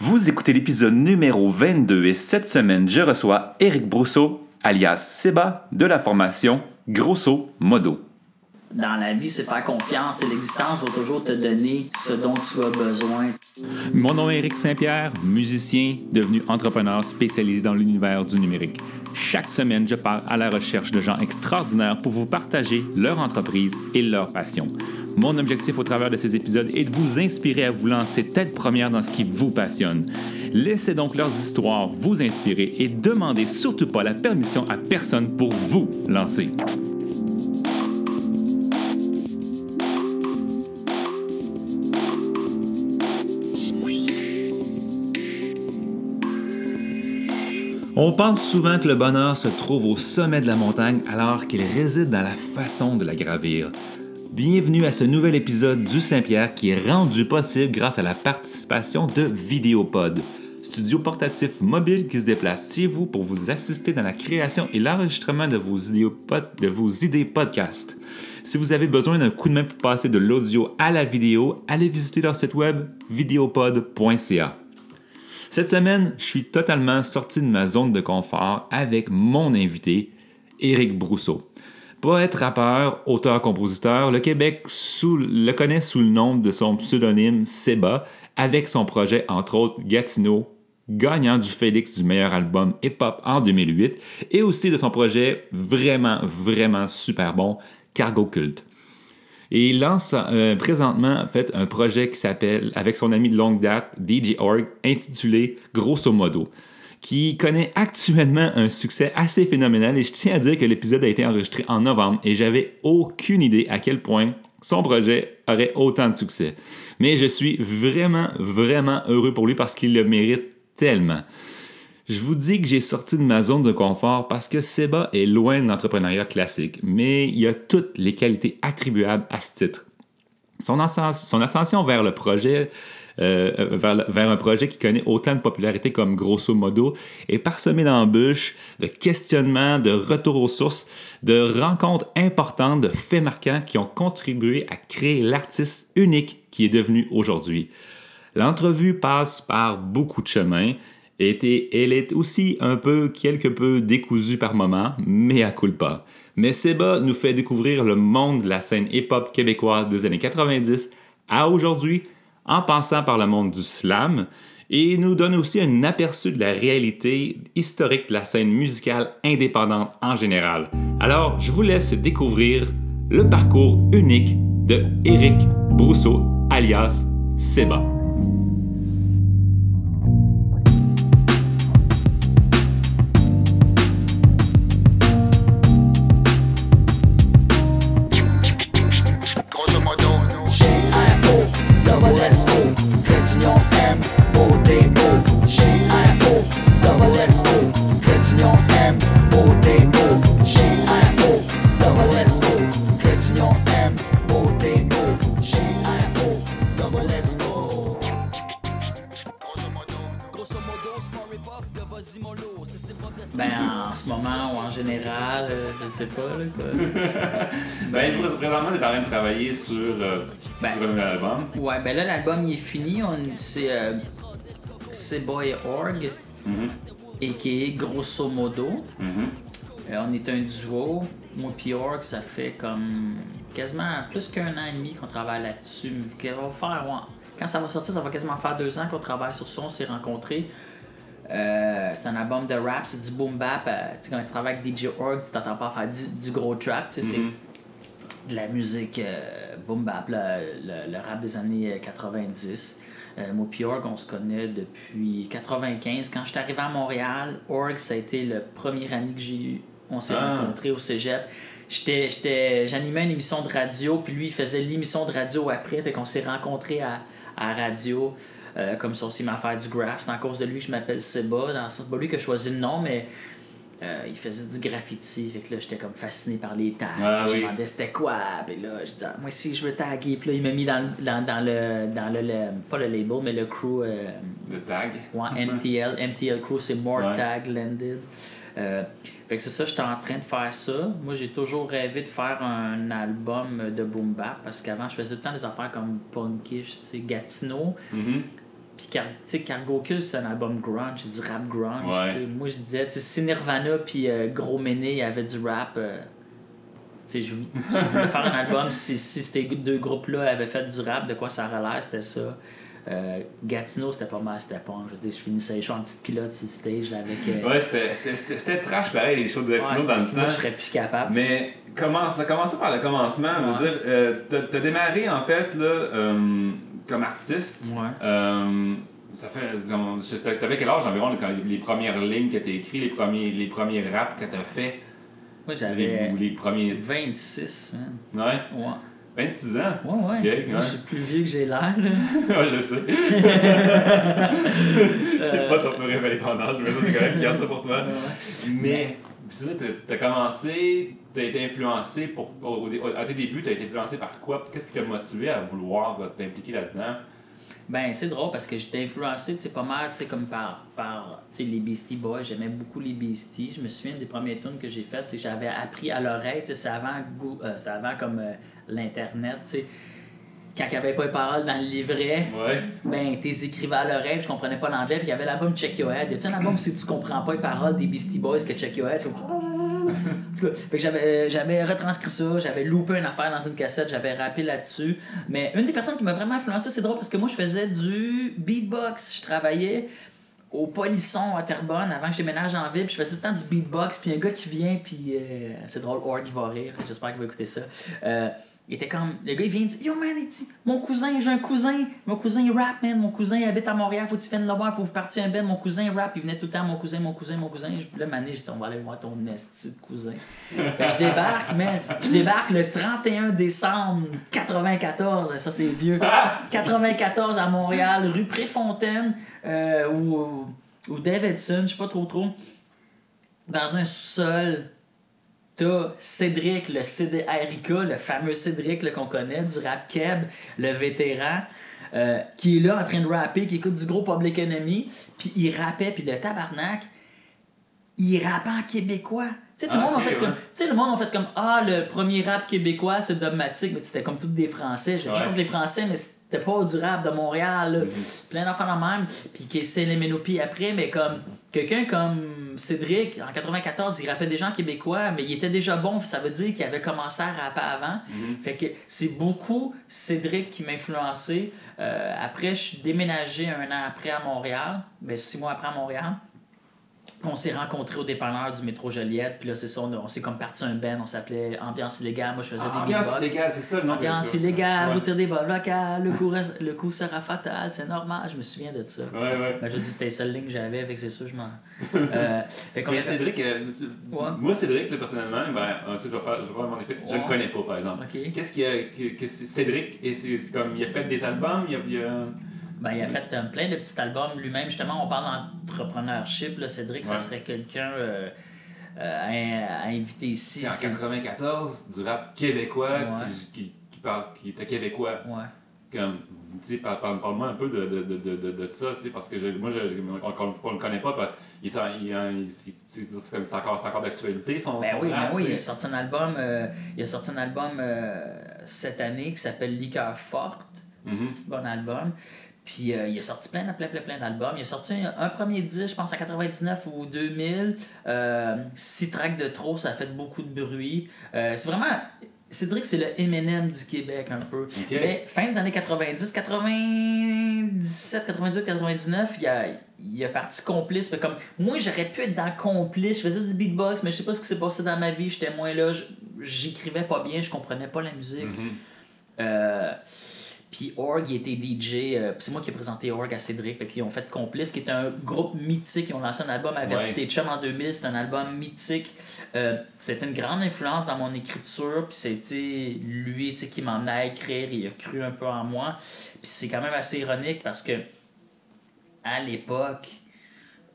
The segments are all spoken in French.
Vous écoutez l'épisode numéro 22 et cette semaine, je reçois Eric Brousseau, alias Seba, de la formation Grosso Modo. Dans la vie, c'est faire confiance et l'existence va toujours te donner ce dont tu as besoin. Mon nom est Eric Saint-Pierre, musicien devenu entrepreneur spécialisé dans l'univers du numérique. Chaque semaine, je pars à la recherche de gens extraordinaires pour vous partager leur entreprise et leur passion. Mon objectif au travers de ces épisodes est de vous inspirer à vous lancer tête première dans ce qui vous passionne. Laissez donc leurs histoires vous inspirer et demandez surtout pas la permission à personne pour vous lancer. On pense souvent que le bonheur se trouve au sommet de la montagne alors qu'il réside dans la façon de la gravir. Bienvenue à ce nouvel épisode du Saint-Pierre qui est rendu possible grâce à la participation de Vidéopod, studio portatif mobile qui se déplace chez vous pour vous assister dans la création et l'enregistrement de de vos idées podcast. Si vous avez besoin d'un coup de main pour passer de l'audio à la vidéo, allez visiter leur site web videopod.ca. Cette semaine, je suis totalement sorti de ma zone de confort avec mon invité, Éric Brousseau. Poète, rappeur, auteur-compositeur, le Québec le connaît sous le nom de son pseudonyme Seba, avec son projet entre autres Gatineau, gagnant du Félix du meilleur album hip-hop en 2008, et aussi de son projet vraiment, vraiment super bon, Cargo Cult. Et il lance euh, présentement en fait, un projet qui s'appelle, avec son ami de longue date, DJ Org, intitulé Grosso Modo qui connaît actuellement un succès assez phénoménal et je tiens à dire que l'épisode a été enregistré en novembre et j'avais aucune idée à quel point son projet aurait autant de succès. Mais je suis vraiment, vraiment heureux pour lui parce qu'il le mérite tellement. Je vous dis que j'ai sorti de ma zone de confort parce que Seba est loin de l'entrepreneuriat classique, mais il a toutes les qualités attribuables à ce titre. Son, ascension vers le projet euh, vers, un projet qui connaît autant de popularité comme grosso modo est parsemé d'embûches, de questionnements, de retours aux sources, de rencontres importantes, de faits marquants qui ont contribué à créer l'artiste unique qui est devenu aujourd'hui. L'entrevue passe par beaucoup de chemins. Elle est aussi un peu, quelque peu décousue par moments, mais à pas. Mais Seba nous fait découvrir le monde de la scène hip-hop québécoise des années 90 à aujourd'hui en passant par le monde du slam et nous donne aussi un aperçu de la réalité historique de la scène musicale indépendante en général. Alors, je vous laisse découvrir le parcours unique de Eric Brousseau, alias Seba. Présentement, tu es en train de travailler sur, euh, ben, un nouvel album. Ouais, ben là, l'album il est fini. C'est euh, Boy Org, et qui est grosso modo. Mm-hmm. Euh, on est un duo. Moi et Org, ça fait comme quasiment plus qu'un an et demi qu'on travaille là-dessus. Quand ça va sortir, ça va quasiment faire deux ans qu'on travaille sur ça. On s'est rencontrés. Euh, c'est un album de rap, c'est du boom bap. Euh, tu sais, quand tu travailles avec DJ Org, tu t'entends pas faire du, gros trap. Tu sais, c'est mm-hmm. De la musique euh, boom bap, le, rap des années 90. moi et Org, on se connaît depuis 95. Quand je suis arrivé à Montréal, Org, ça a été le premier ami que j'ai eu. On s'est ah. rencontrés au cégep. J'animais une émission de radio, puis lui, il faisait l'émission de radio après. Fait qu'on s'est rencontrés à, à radio. Euh, comme ça aussi m'a fait du graph. C'est en cause de lui que je m'appelle Seba. C'est pas lui qui a choisi le nom, mais euh, il faisait du graffiti. Fait que là, j'étais comme fasciné par les tags. Ah je me demandais c'était quoi. Puis là, je disais, ah, moi si je veux taguer. Puis là, il m'a mis dans, dans, dans, le, dans le, Pas le label, mais le crew. Euh, le tag. Ouais, MTL. MTL Crew, c'est More Tag Landed. fait que c'est ça, j'étais en train de faire ça. Moi, j'ai toujours rêvé de faire un album de boom bap parce qu'avant, je faisais tout le temps des affaires comme punkish, tu sais, Gatineau. Mm-hmm. Puis, tu sais, Cargo c'est un album grunge, c'est du rap grunge. Moi, je disais, tu sais, si Nirvana puis euh, Gros Méné, il y avait du rap. Euh, tu sais, je, voulais faire un album si, si ces deux groupes-là avaient fait du rap, de quoi ça aurait l'air, c'était ça. Euh, Gatineau, c'était pas mal, c'était pas. Je veux dire, je finissais les shows en petite culotte sur le stage là, avec. Euh... Ouais, c'était trash pareil, les shows de Gatineau dans le temps. Moi, je serais plus capable. Mais commence, commencer par le commencement. Ouais. dire, euh, t'as démarré en fait là, euh, comme artiste. Ouais. Euh, ça fait. T'avais quel âge environ les premières lignes que t'as écrites, les premiers, les premiers raps que t'as fait? Moi j'avais. Les, les, premiers. 26, man. Ouais? Ouais. 26 ans? Ouais, ouais. Okay, Moi, je suis plus vieux que j'ai l'air, là. ouais, je sais. Je sais pas si ça peut révéler ton âge, mais ça, c'est correct, garde ça pour toi. Mais, c'est ça, t'as commencé, t'as été influencé, pour, au, à tes débuts, t'as été influencé par quoi? Qu'est-ce qui t'a motivé à vouloir t'impliquer là-dedans? Ben, c'est drôle parce que j'étais influencé, tu pas mal, tu sais, comme par, par tu sais, les Beastie Boys. J'aimais beaucoup les Beastie. Je me souviens des premiers tunes que j'ai faites, c'est j'avais appris à l'oreille, tu c'est avant, euh, avant comme euh, l'Internet, tu sais. Quand il n'y avait pas les paroles dans le livret, ouais. ben, t'es écrivais à l'oreille, je comprenais pas l'anglais, puis il y avait l'album Check Your Head. Y a-tu un album si tu comprends pas les paroles des Beastie Boys que Check Your Head? Fait que j'avais, euh, j'avais retranscrit ça, j'avais loupé une affaire dans une cassette, j'avais rappé là-dessus. Mais une des personnes qui m'a vraiment influencé, c'est drôle parce que moi, je faisais du beatbox. Je travaillais au Polisson à Terrebonne avant que je déménage en ville, puis je faisais tout le temps du beatbox, puis un gars qui vient, puis euh, c'est drôle, Org, va rire, j'espère qu'il va écouter ça. Euh, il était comme. Le gars, il vient il dit Yo, man, Mon cousin, j'ai un cousin. Mon cousin, il rap, man. Mon cousin, il habite à Montréal. Faut que tu viennes le voir. Faut que vous partiez un ben. Mon cousin, rap. Il venait tout le temps Mon cousin, mon cousin, mon cousin. Là, mané, je dis On va aller voir ton esti de cousin. je débarque, man. Je débarque le 31 décembre 94. Ça, c'est vieux. 94 à Montréal, rue Préfontaine, euh, ou, ou Davidson, je sais pas trop trop. Dans un sous-sol T'as Cédric, le CDRIK, le fameux Cédric qu'on connaît, du rap keb, le vétéran, euh, qui est là en train de rapper, qui écoute du gros Public Enemy, puis il rappait, puis le tabarnak, il rappait en québécois. Tu sais, tout le monde a fait comme. Tu sais, le monde a fait comme Ah, le premier rap québécois, c'est dogmatique, mais c'était comme tous des Français. J'ai rien contre les Français, mais c'était pas du rap de Montréal, mm-hmm. plein d'enfants de même. Puis qui essaie les ménopies après, mais comme quelqu'un comme Cédric, en 94, il rappait des gens québécois, mais il était déjà bon, ça veut dire qu'il avait commencé à rapper avant. Mm-hmm. Fait que c'est beaucoup Cédric qui m'a influencé. Euh, après, je suis déménagé un an après à Montréal, ben, six mois après à Montréal on s'est rencontrés au dépanneur du métro Joliette, puis là, c'est ça, on, s'est comme parti un ben, on s'appelait Ambiance illégale. Moi, je faisais ah, des Ambiance illégale, c'est ça le nom Ambiance illégale, vous tirez des balles vocales, le coup, le coup sera fatal, c'est normal, je me souviens de ça. Ouais, ouais. Ben, je dis, c'était la seule ligne que j'avais, avec c'est sûr, je m'en. Euh, Mais Cédric, euh, moi, Cédric, personnellement, ben, je vais faire, je vais mon effet, je le connais pas, par exemple. Qu'est-ce qu'il y a, que, Cédric, et c'est comme, il a fait des albums, il y a ben, il a fait euh, plein de petits albums lui-même. Justement, on parle d'entrepreneurship. Là, Cédric, ça serait quelqu'un euh, euh, à, inviter ici. En 94, du rap québécois qui, qui, parle, qui était québécois. Comme, sais, parle, moi un peu de, de, de, de, de ça, tu sais, parce que je, moi, je, on ne le connaît pas. Il, il, c'est encore, encore d'actualité, son, ben oui, ben oui, il a sorti un album, il a sorti un album cette année qui s'appelle Liqueur Forte. C'est un mm-hmm. petit bon album. Puis euh, il a sorti plein, plein, plein, plein d'albums. Il a sorti un, premier disque, je pense, en 99 ou 2000. Euh, six tracks de trop, ça a fait beaucoup de bruit. Euh, c'est vraiment. Cédric, c'est le Eminem du Québec un peu. Mais fin des années 90, 97, 98, 99, il a, il a parti complice. Mais comme moi, j'aurais pu être dans complice. Je faisais du beatbox, mais je sais pas ce qui s'est passé dans ma vie. J'étais moins là. J'écrivais pas bien, je comprenais pas la musique. Mm-hmm. Puis Org, il était DJ. Euh, c'est moi qui ai présenté Org à Cédric. Fait qu'ils ont fait Complice, qui était un groupe mythique. Ils ont lancé un album à Vertité Chum en 2000. C'est un album mythique. Euh, c'était une grande influence dans mon écriture. Puis c'était lui qui m'emmenait à écrire. Il a cru un peu en moi. Puis c'est quand même assez ironique parce que à l'époque,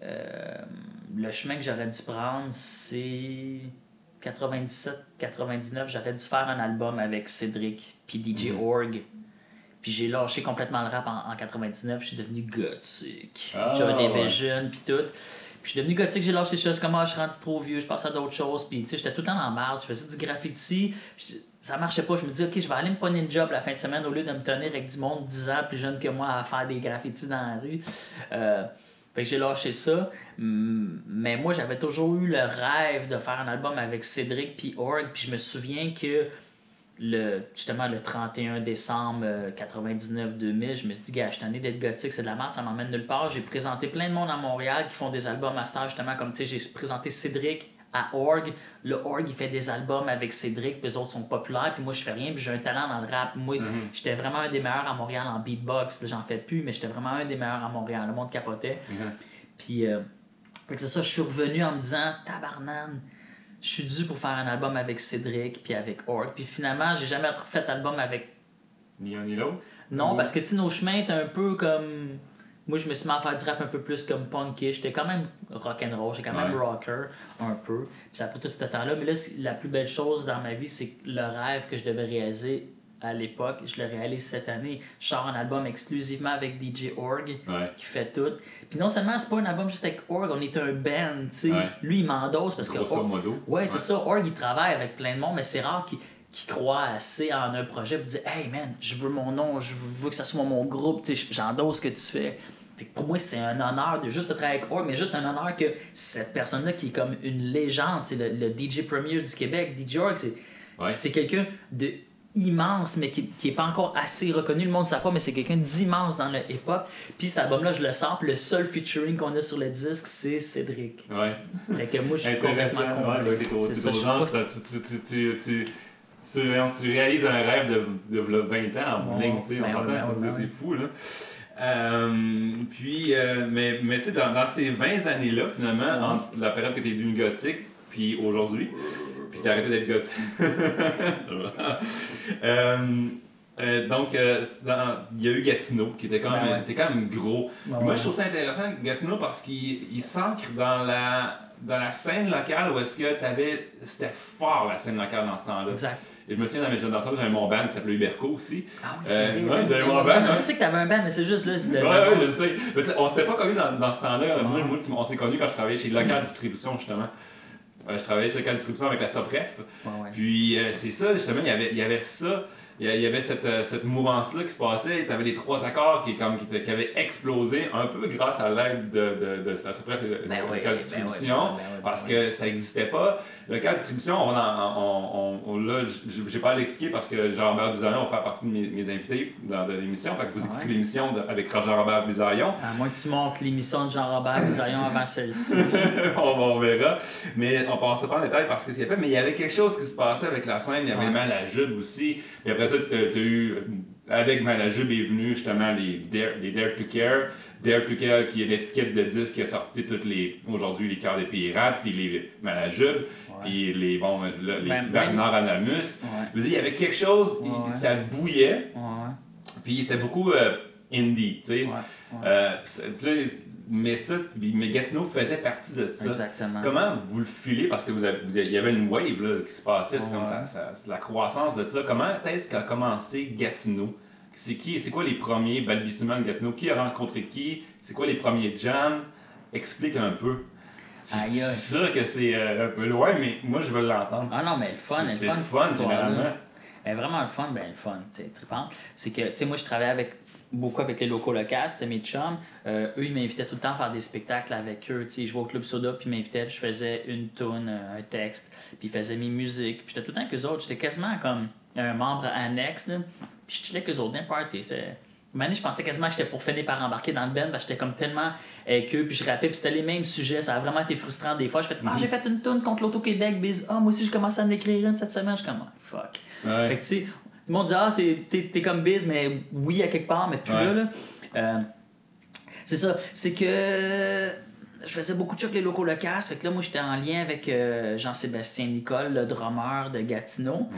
euh, le chemin que j'aurais dû prendre, c'est 97-99. J'aurais dû faire un album avec Cédric puis DJ mm. Org puis j'ai lâché complètement le rap en, en 99, je suis devenu gothique. Oh, J'avais des visions, puis tout. Puis je suis devenu gothique, j'ai lâché les choses comme ah, je suis rendu trop vieux, je passe à d'autres choses. Puis tu sais, j'étais tout le temps la merde, je faisais du graffiti. ça marchait pas. Je me dis, OK, je vais aller me prendre une job la fin de semaine au lieu de me tenir avec du monde 10 ans plus jeune que moi à faire des graffitis dans la rue. Euh, fait que j'ai lâché ça. Mais moi, j'avais toujours eu le rêve de faire un album avec Cédric puis Org. Puis je me souviens que le, justement le 31 décembre 99-2000, euh, je me suis dit, gars, je suis d'être gothique, c'est de la merde, ça m'emmène nulle part. J'ai présenté plein de monde à Montréal qui font des albums à stage, justement, comme tu sais, j'ai présenté Cédric à Org. Le Org, il fait des albums avec Cédric, puis les autres sont populaires, puis moi, je fais rien, puis j'ai un talent dans le rap. Moi, mhm. j'étais vraiment un des meilleurs à Montréal en beatbox. J'en fais plus, mais j'étais vraiment un des meilleurs à Montréal. Le monde capotait. Mhm. Puis, euh, c'est ça, je suis revenu en me disant, tabarnane je suis dû pour faire un album avec Cédric puis avec Org. Puis finalement, j'ai jamais fait d'album avec. Ni un ni l'autre? Non, parce que tu nos chemins étaient un peu comme. Moi, je me suis mis à faire du rap un peu plus comme punky. J'étais quand même rock'n'roll, j'étais quand même rocker un peu. Puis ça a pris tout ce temps-là. Mais là, la plus belle chose dans ma vie, c'est le rêve que je devais réaliser à l'époque. Je le réalise cette année. Je sors un album exclusivement avec DJ Org qui fait tout. Puis non seulement c'est pas un album juste avec Org, on est un band, tu sais. Lui, il m'endosse parce que. modo. Ouais, c'est ça. Org, il travaille avec plein de monde, mais c'est rare qu'il qui croit assez en un projet pour dire Hey man, je veux mon nom, je veux que ça soit mon groupe, j'endosse ce que tu fais. Fait pour moi, c'est un honneur de juste travailler avec Org, mais juste un honneur que cette personne-là qui est comme une légende, c'est le, le, DJ premier du Québec, DJ Org, c'est c'est quelqu'un de immense, mais qui n'est pas encore assez reconnu. Le monde ne sait pas, mais c'est quelqu'un d'immense dans le hip-hop. Puis cet album-là, je le sens, le seul featuring qu'on a sur le disque, c'est Cédric. Ouais. Fait que moi, je suis complètement ouais, tu, tu, tu, réalises un rêve de, de 20 ans en ligne, tu sais, ben c'est fou, là. Euh, puis, euh, mais, mais tu sais, dans, dans, ces 20 années-là, finalement, entre la période que tu es devenu gothique, puis aujourd'hui, puis t'as arrêté d'être gothique. Euh, euh, donc, euh, il y a eu Gatineau, qui était quand même, était quand même gros. Moi, je trouve ça intéressant, Gatineau, parce qu'il s'ancre dans la, dans la scène locale où est-ce que t'avais... C'était fort, la scène locale, dans ce temps-là. Exact. Et je me souviens, dans mes jeunes danseurs, j'avais mon band qui s'appelait Uberco aussi. Ah oui, c'est vrai. j'avais mon band. Je sais que t'avais un band, mais c'est juste là. Le... Ouais, ouais, je sais. Mais on s'était pas connus dans, dans ce temps-là. Moi, moi, on s'est connus quand je travaillais chez Local Distribution, justement. Euh, je travaillais sur la distribution avec la Sopref. Puis euh, c'est ça, justement, il y avait, il y avait ça il y avait cette, euh, cette mouvance-là qui se passait. Tu avais les trois accords qui, comme, qui, qui, avaient explosé un peu grâce à l'aide de, de, de, de, de ben oui, ben distribution, ben parce que ça n'existait pas. Le cas de distribution, on, on, on, là, j'ai pas à l'expliquer parce que Jean-Robert Bizarion va faire partie de mes, mes invités dans l'émission. Fait que vous écoutez l'émission avec Jean-Robert Bizarion. À moins que tu montes l'émission de Jean-Robert Bizarion avant celle-ci. on, on, verra. Mais on passe pas en détail parce que c'est fait. Mais il y avait quelque chose qui se passait avec la scène. Il y avait ouais. mal à la jupe aussi. Puis après ça, tu as eu avec Malajub est venu justement les Dare, les Dare to Care. Dare to Care qui est l'étiquette de disque qui a sorti toutes les aujourd'hui les cœurs des pirates, puis les Malajub, puis les bon les Bernard Anamus. il y avait quelque chose, ça bouillait. Puis c'était beaucoup euh, indie, tu sais. Euh, mais ça, mais Gatineau faisait partie de ça. Exactement. Comment vous le filez? Parce que vous, il y avait une wave là, qui se passait, c'est comme ça, la croissance de ça. Comment est-ce qu'a commencé Gatineau? C'est qui, c'est quoi les premiers balbutiements de Gatineau? Qui a rencontré qui? C'est quoi les premiers jams? Explique un peu. Aïe, suis sûr que c'est euh, un peu loin, mais moi je veux l'entendre. Ah non, mais le fun, le fun, c'est fun généralement. Vraiment le fun, ben le fun, tu sais, C'est que, tu sais, moi je travaille avec beaucoup avec les locaux locaux, c'était mes chums. Euh, eux, ils m'invitaient tout le temps à faire des spectacles avec eux. sais, je jouais au Club Soda, puis ils m'invitaient, je faisais une tune, euh, un texte, puis ils faisaient mes musiques. Puis j'étais tout le temps avec eux autres. J'étais quasiment comme un membre annexe, là. Puis je chillais avec eux autres d'un party. Une je pensais quasiment que j'étais pour finir par embarquer dans le band, parce que j'étais comme tellement avec eux, puis je rappais, puis c'était les mêmes sujets. Ça a vraiment été frustrant des fois. Je fais Ah, j'ai fait une tune contre l'Auto-Québec, biz. Ah, moi aussi, j'ai commencé à en écrire une cette semaine. Je suis comme, oh, fuck. Fait que tu sais, tout le monde dit Ah, t'es, comme biz, mais oui, à quelque part, mais plus là. là. Euh, c'est ça. C'est que je faisais beaucoup de chocs les locaux locaux. Fait que là, moi, j'étais en lien avec euh, Jean-Sébastien Nicole, le drummer de Gatineau.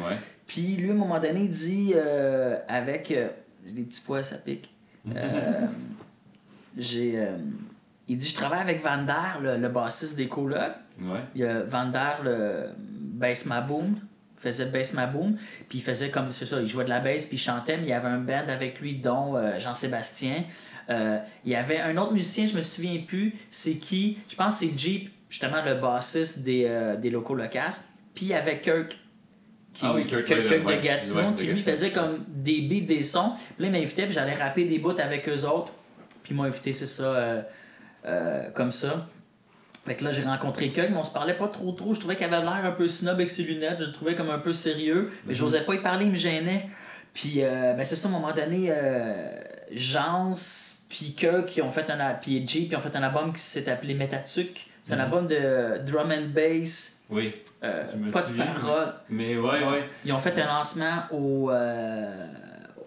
Puis lui, à un moment donné, il dit euh, avec. j'ai des petits pois, ça pique. j'ai. il dit Je travaille avec Vander, le, le bassiste des colocs. Il y a Vander, le Bass Ma Boom faisait Bass Ma Boom, puis il faisait comme, c'est ça, il jouait de la bass, puis il chantait, mais il y avait un band avec lui, dont euh, Jean-Sébastien. Euh, il y avait un autre musicien, je me souviens plus, c'est qui, je pense que c'est Jeep, justement le bassiste des, euh, des locaux locas, puis il y avait Kirk. Qui, Ah oui, de Gatineau, ouais, de qui lui faisait comme des beats, des sons. Puis là, il m'invitait, puis j'allais rapper des bouts avec eux autres. Puis ils m'ont invité, c'est ça, euh, euh, comme ça. Fait que là, j'ai rencontré Kirk, mais on se parlait pas trop trop. Je trouvais qu'il avait l'air un peu snob avec ses lunettes. Je le trouvais comme un peu sérieux. Mhm. Mais j'osais pas y parler, il me gênait. Puis, euh, ben c'est ça, à un moment donné, euh, Jans, puis Kirk, qui ont fait un, puis puis ont fait un album qui s'est appelé Metatuc. C'est un album de drum and bass, Oui. euh, Je me pas de souviens, paroles. Mais ouais, ouais. Ils ont fait un lancement au, euh,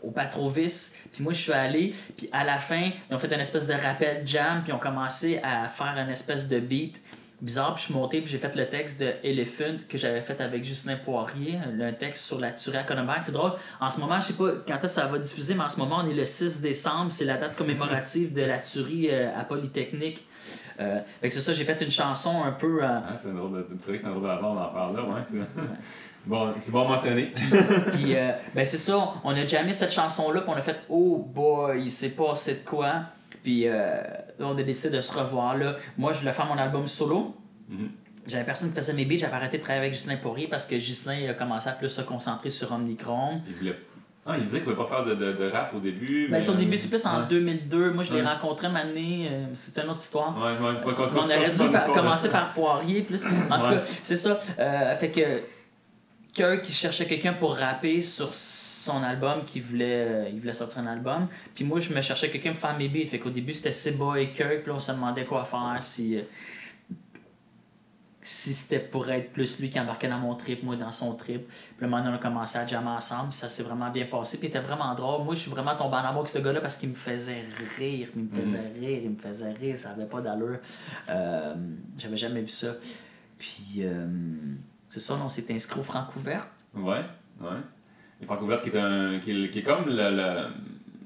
au Patrovis, puis moi je suis allé, puis à la fin, ils ont fait une espèce de rappel jam, puis ils ont commencé à faire une espèce de beat bizarre, puis je suis monté, puis j'ai fait le texte de Elephant que j'avais fait avec Justin Poirier, un texte sur la tuerie à Cronenberg. C'est drôle, en ce moment, je sais pas quand est-ce que ça va diffuser, mais en ce moment, on est le 6 décembre, c'est la date commémorative de la tuerie euh, à Polytechnique. Euh, fait que c'est ça, j'ai fait une chanson un peu. euh, Ah, c'est un drôle de. C'est vrai que c'est un drôle de hasard, on en parle là, ouais. bon, c'est bon mentionné. Puis, euh, ben c'est ça, on a jamais cette chanson-là, puis on a fait Oh boy, il s'est passé de quoi. Puis, euh, là, on a décidé de se revoir là. Moi, je voulais faire mon album solo. Mhm. J'avais personne qui faisait mes beats, j'avais arrêté de travailler avec Justin Poirier parce que Justin a commencé à plus se concentrer sur Omnicron. Il voulait. Ah, il disait qu'il voulait pas faire de, de, de rap au début. Ben, mais, son début, c'est plus en ouais. 2002. Moi, je l'ai Ouais. rencontré une année, euh, c'est une autre histoire. Ouais, ouais, pas On aurait dû par- commencer par Poirier plus. En tout cas, c'est ça. Euh, fait que Kirk qui cherchait quelqu'un pour rapper sur son album, qui voulait, euh, il voulait sortir un album. Puis moi, je me cherchais quelqu'un pour faire mes beats. Fait qu'au début, c'était Seba et Kirk. Puis là, on se demandait quoi faire. Si, euh, si c'était pour être plus lui qui embarquait dans mon trip, moi dans son trip. Puis là, maintenant, on a commencé à jammer ensemble. Ça s'est vraiment bien passé. Puis il était vraiment drôle. Moi, je suis vraiment tombé en amour avec ce gars-là parce qu'il me faisait rire. Il me faisait rire. Il me faisait rire. Ça avait pas d'allure. Euh, J'avais jamais vu ça. Puis, euh, c'est ça, on s'est inscrit au Francouverte. Ouais, ouais. Et Francouverte qui est, un, qui est, qui est comme le.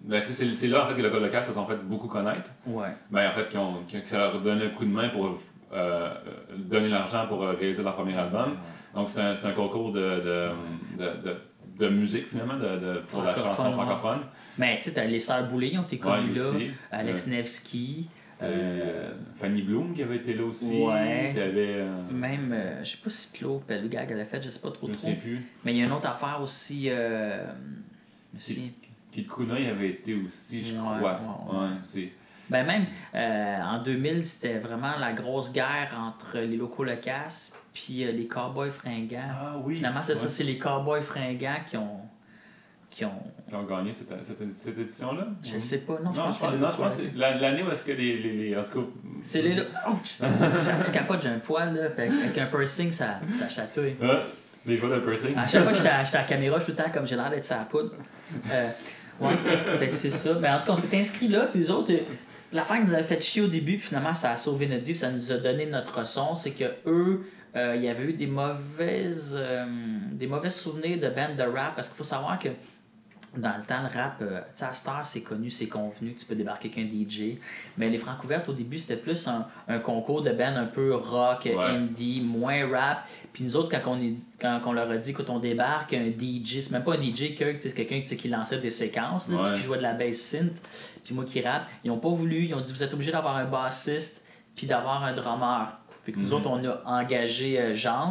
le c'est- là en fait que le local se sont fait beaucoup connaître. Ouais. Ben, en fait, qui, ont, qui, ça leur a donné un coup de main pour euh, donner l'argent pour euh, réaliser leur premier album. Donc, c'est un, un concours de, de, de, de, de musique finalement, de, de, pour la chanson francophone. Mais tu sais, t'as les Sœurs Boulay, ont été connues là. Alex Nevsky. Euh, Fanny Bloom qui avait été là aussi. Ouais. Euh, Même, euh, je sais pas si Claude Pellegag elle a fait, je sais pas trop je trop. sais plus. Mais il y a une autre affaire aussi. Euh. Kid Kuna, il avait été aussi, je Ouais, crois. ouais, ouais. Ouais, c'est. Ben même, euh, en 2000, c'était vraiment la grosse guerre entre les locaux locas puis euh, les cowboys fringants. Ah oui. Finalement, c'est ça, c'est les cowboys fringants qui ont. qui ont. Qui ont gagné cette, cette, cette édition-là? Je sais pas, non, je Non, pense je que pense, c'est non, je pense que c'est la- l'année où est-ce que les, les, les. En tout cas. C'est les. Ouch! je, je capote, j'ai un poil, là. Avec un piercing, ça, ça chatouille. Ah, les joueurs de piercing. À chaque fois que j'étais à, la caméra, je suis tout le temps comme j'ai l'air d'être sa poudre. Euh, ouais, fait que c'est ça. Mais en tout cas, on s'est inscrit là, puis les autres, l'affaire qui nous avait fait chier au début, puis finalement, ça a sauvé notre vie, puis ça nous a donné notre son, c'est que eux, euh, il y avait eu des mauvaises, euh, des mauvais souvenirs de bandes de rap, parce qu'il faut savoir que dans le temps, le rap, euh, tu sais, à Star, c'est connu, c'est convenu tu peux débarquer avec un DJ. Mais les Francouvertes, au début, c'était plus un, un concours de band un peu rock, Ouais. indie, moins rap. Puis nous autres, quand on, est, quand on leur a dit, quand on débarque, un DJ, c'est même pas un DJ, c'est quelqu'un qui lançait des séquences, là, puis Ouais. qui jouait de la bass synth, puis moi qui rappe. Ils ont pas voulu, ils ont dit, vous êtes obligé d'avoir un bassiste, puis d'avoir un drummer. Fait que nous Mhm. autres, on a engagé euh, Jans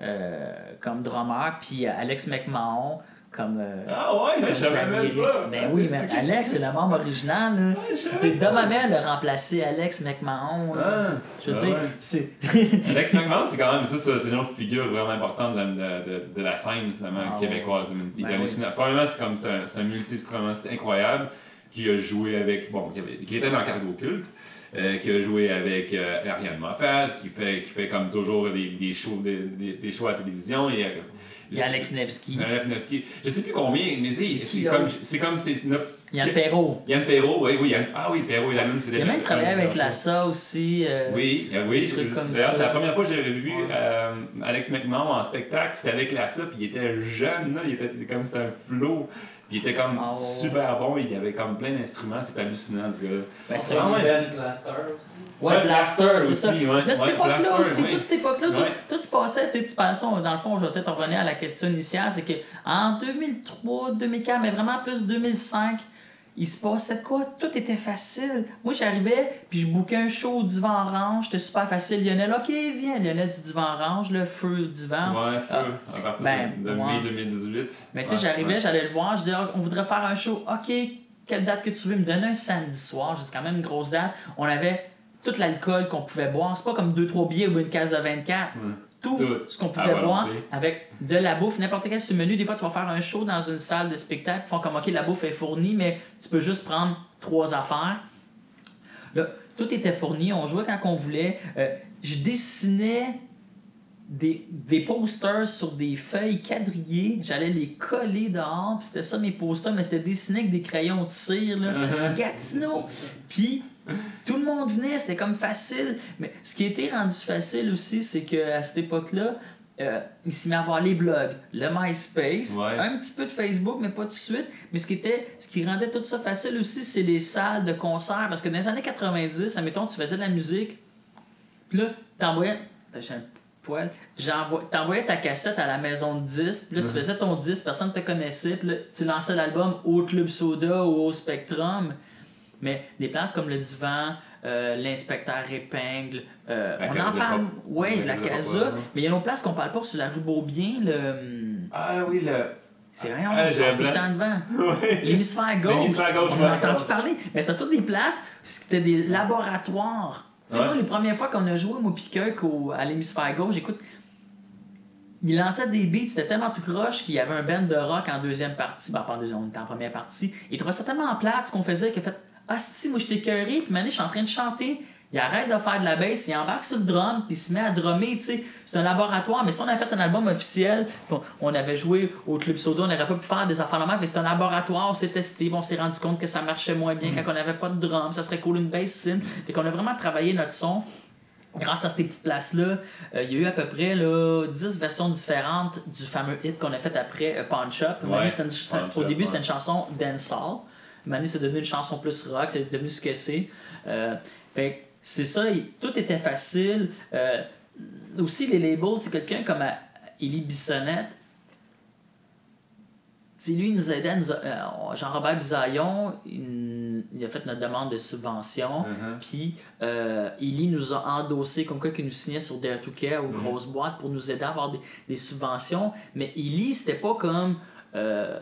euh, comme drummer, puis euh, Alex McMahon comme. euh, Ah ouais, comme je savais même pas. Ben oui, mais. Alex, c'est le membre original. Là. je savais C'est pas. Dom Hamel a remplacé Alex McMahon. Ah, Je veux ah dire, ouais. c'est. Alex McMahon, c'est quand même ça, c'est une autre figure vraiment importante de, la- de, de, de la scène finalement, Ah québécoise. Il Ben hallucinant. Premièrement, c'est comme c'est un, c'est un multi-instrumentiste incroyable qui a joué avec. Bon, qui, était dans Cargo Culte. euh, qui a joué avec euh, Ariane Moffat, qui fait, qui fait comme toujours des, des, shows, des, des, shows à la télévision. Et, euh, Il y a Alex Nevsky. Alex Nevsky. Je sais plus combien, mais c'est comme. C'est comme. Yann Perrault. Yann Perrault, oui, oui, Yann. Ah oui, Perrault, Yann, c'était Il a même travaillé avec la SA aussi. euh, Oui, euh, oui. D'ailleurs, ça. c'est la première fois que j'avais vu Ouais. euh, Alex McMahon en spectacle. C'était avec la puis il était jeune, là, il était comme c'était un flow. Puis il était comme Oh. super bon, il avait comme plein d'instruments, c'était hallucinant, ce gars. Ben, c'était Ah un ouais. Blaster aussi. Ouais, Ouais, Blaster, c'est ça. aussi, ouais. C'est cette Ouais, époque-là aussi, ouais. toute cette époque-là, tout, se passait, tu sais, tu parles, dans le fond, je vais peut-être revenir à la question initiale, c'est que en 2003, 2004, mais vraiment plus 2005, il se passait de quoi? Tout était facile. Moi, j'arrivais, puis je bouquais un show au divan orange. C'était super facile. Lionel, OK, viens. Lionel du divan orange, le feu divan. Ouais, feu, Ah. à partir Ben, de, de ouais. mai 2018. Mais tu sais, Ouais, j'arrivais, ouais. j'allais le voir, je disais, Ah, on voudrait faire un show. OK, quelle date que tu veux? Me donnait un samedi soir, c'est quand même une grosse date. On avait tout l'alcool qu'on pouvait boire. C'est pas comme 2-3 billets ou une case de 24. Tout, Tout. ce qu'on pouvait boire avec de la bouffe, n'importe quel sur le menu. Des fois, tu vas faire un show dans une salle de spectacle, ils font comme OK, la bouffe est fournie, mais tu peux juste prendre trois affaires. Là, tout était fourni, on jouait quand on voulait. Euh, je dessinais des, des posters sur des feuilles quadrillées, j'allais les coller dehors, c'était ça mes posters, mais c'était dessiné avec des crayons de cire, là. Uh-huh. Gatineau! Puis tout le monde venait, c'était comme facile. Mais ce qui était rendu facile aussi, c'est qu'à cette époque-là, euh, il s'est mis à avoir les blogs, le MySpace, Ouais. un petit peu de Facebook, mais pas tout de suite. Mais ce qui, était, ce qui rendait tout ça facile aussi, c'est les salles de concert. Parce que dans les années 90, admettons, tu faisais de la musique, puis là, t'envoyais. Ben, J'ai un poil. T'envoyais ta cassette à la maison de disques, puis là, tu faisais ton disque, personne ne te connaissait, puis là, tu lançais l'album au Club Soda ou au Spectrum. Mais des places comme le Divan, euh, l'inspecteur Épingle, euh, on en parle, ouais, La la Casa mais il y a une autre place qu'on parle pas sur la rue Beaubien, le. hum, Ah oui, le. C'est rien, Ah, je j'ai passe tout le temps devant. Ouais. L'hémisphère gauche. L'hémisphère gauche, On ouais. entendu parler. Mais c'était toutes des places, c'était des laboratoires. Tu sais, Ouais. moi, les premières fois qu'on a joué, moi, Piqueur, au- à l'hémisphère gauche, écoute, il lançait des beats, c'était tellement tout croche qu'il y avait un band de rock en deuxième partie. Ben, pas en deuxième, on était en première partie. Il trouvait ça tellement plate ce qu'on faisait qu'il a fait Ah, si, moi, je t'ai cœuré, puis maintenant, je suis en train de chanter. Il arrête de faire de la bass, il embarque sur le drum, puis il se met à drummer, tu sais. C'est un laboratoire, mais si on avait fait un album officiel, on on avait joué au Club Soda, on n'aurait pas pu faire des affaires normales, mais c'est un laboratoire, on s'est testé, on s'est rendu compte que ça marchait moins bien quand on n'avait pas de drum, ça serait cool une bass synth. Fait qu'on a vraiment travaillé notre son grâce à ces petites places-là, euh, il y a eu à peu près là, 10 versions différentes du fameux hit qu'on a fait après euh, Punch Up. Ouais, une- Punch au Up, début, ouais. c'était une chanson dancehall. Année, c'est devenu une chanson plus rock, c'est devenu ce que c'est. Euh, fait c'est ça, il- tout était facile. Euh, aussi, les labels, c'est quelqu'un comme euh, Élie Bissonnette, tu sais, lui, il nous aidait, euh, Jean-Robert Bisaillon, il, il a fait notre demande de subvention. Mhm. Puis, euh, Eli nous a endossé comme quoi qu'il nous signait sur Dare to Care ou Mhm. grosse boîte pour nous aider à avoir des, des subventions. Mais Eli, c'était pas comme euh,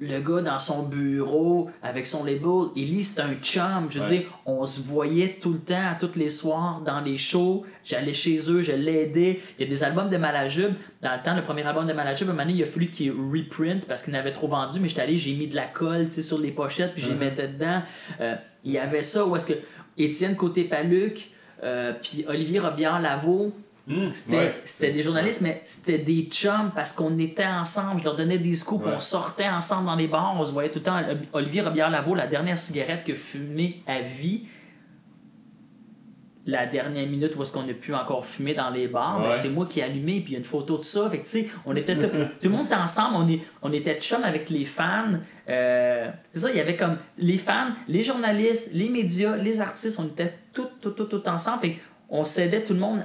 le gars dans son bureau avec son label. Eli, c'était un chum. Je veux Ouais. dire, on se voyait tout le temps, tous les soirs, dans les shows. J'allais chez eux, je l'aidais. Il y a des albums de Malajube. Dans le temps, le premier album de Malajube, un moment donné, il a fallu qu'il reprint parce qu'il n'avait trop vendu. Mais j'étais allé, j'ai mis de la colle sur les pochettes, puis j'ai Mhm. mettais dedans. Euh, il y avait ça où est-ce que Étienne Côté-Paluc, euh, puis Olivier Robillard-Lavaux, Hum, c'était ouais. des journalistes, mais c'était des chums parce qu'on était ensemble. Je leur donnais des scoops, Ouais. on sortait ensemble dans les bars, on se voyait tout le temps. Olivier Robillard-Lavaux, la dernière cigarette que fumé à vie, la dernière minute où est-ce qu'on a pu encore fumer dans les bars, ben, Ouais. c'est moi qui ai allumé, puis il y a une photo de ça. Fait que, tu sais, on était tout, tout le monde était ensemble, on, est, on était chum avec les fans. Euh, c'est ça, il y avait comme les fans, les journalistes, les médias, les artistes, on était tout, tout, tout, tout ensemble. Fait on s'aidait tout le monde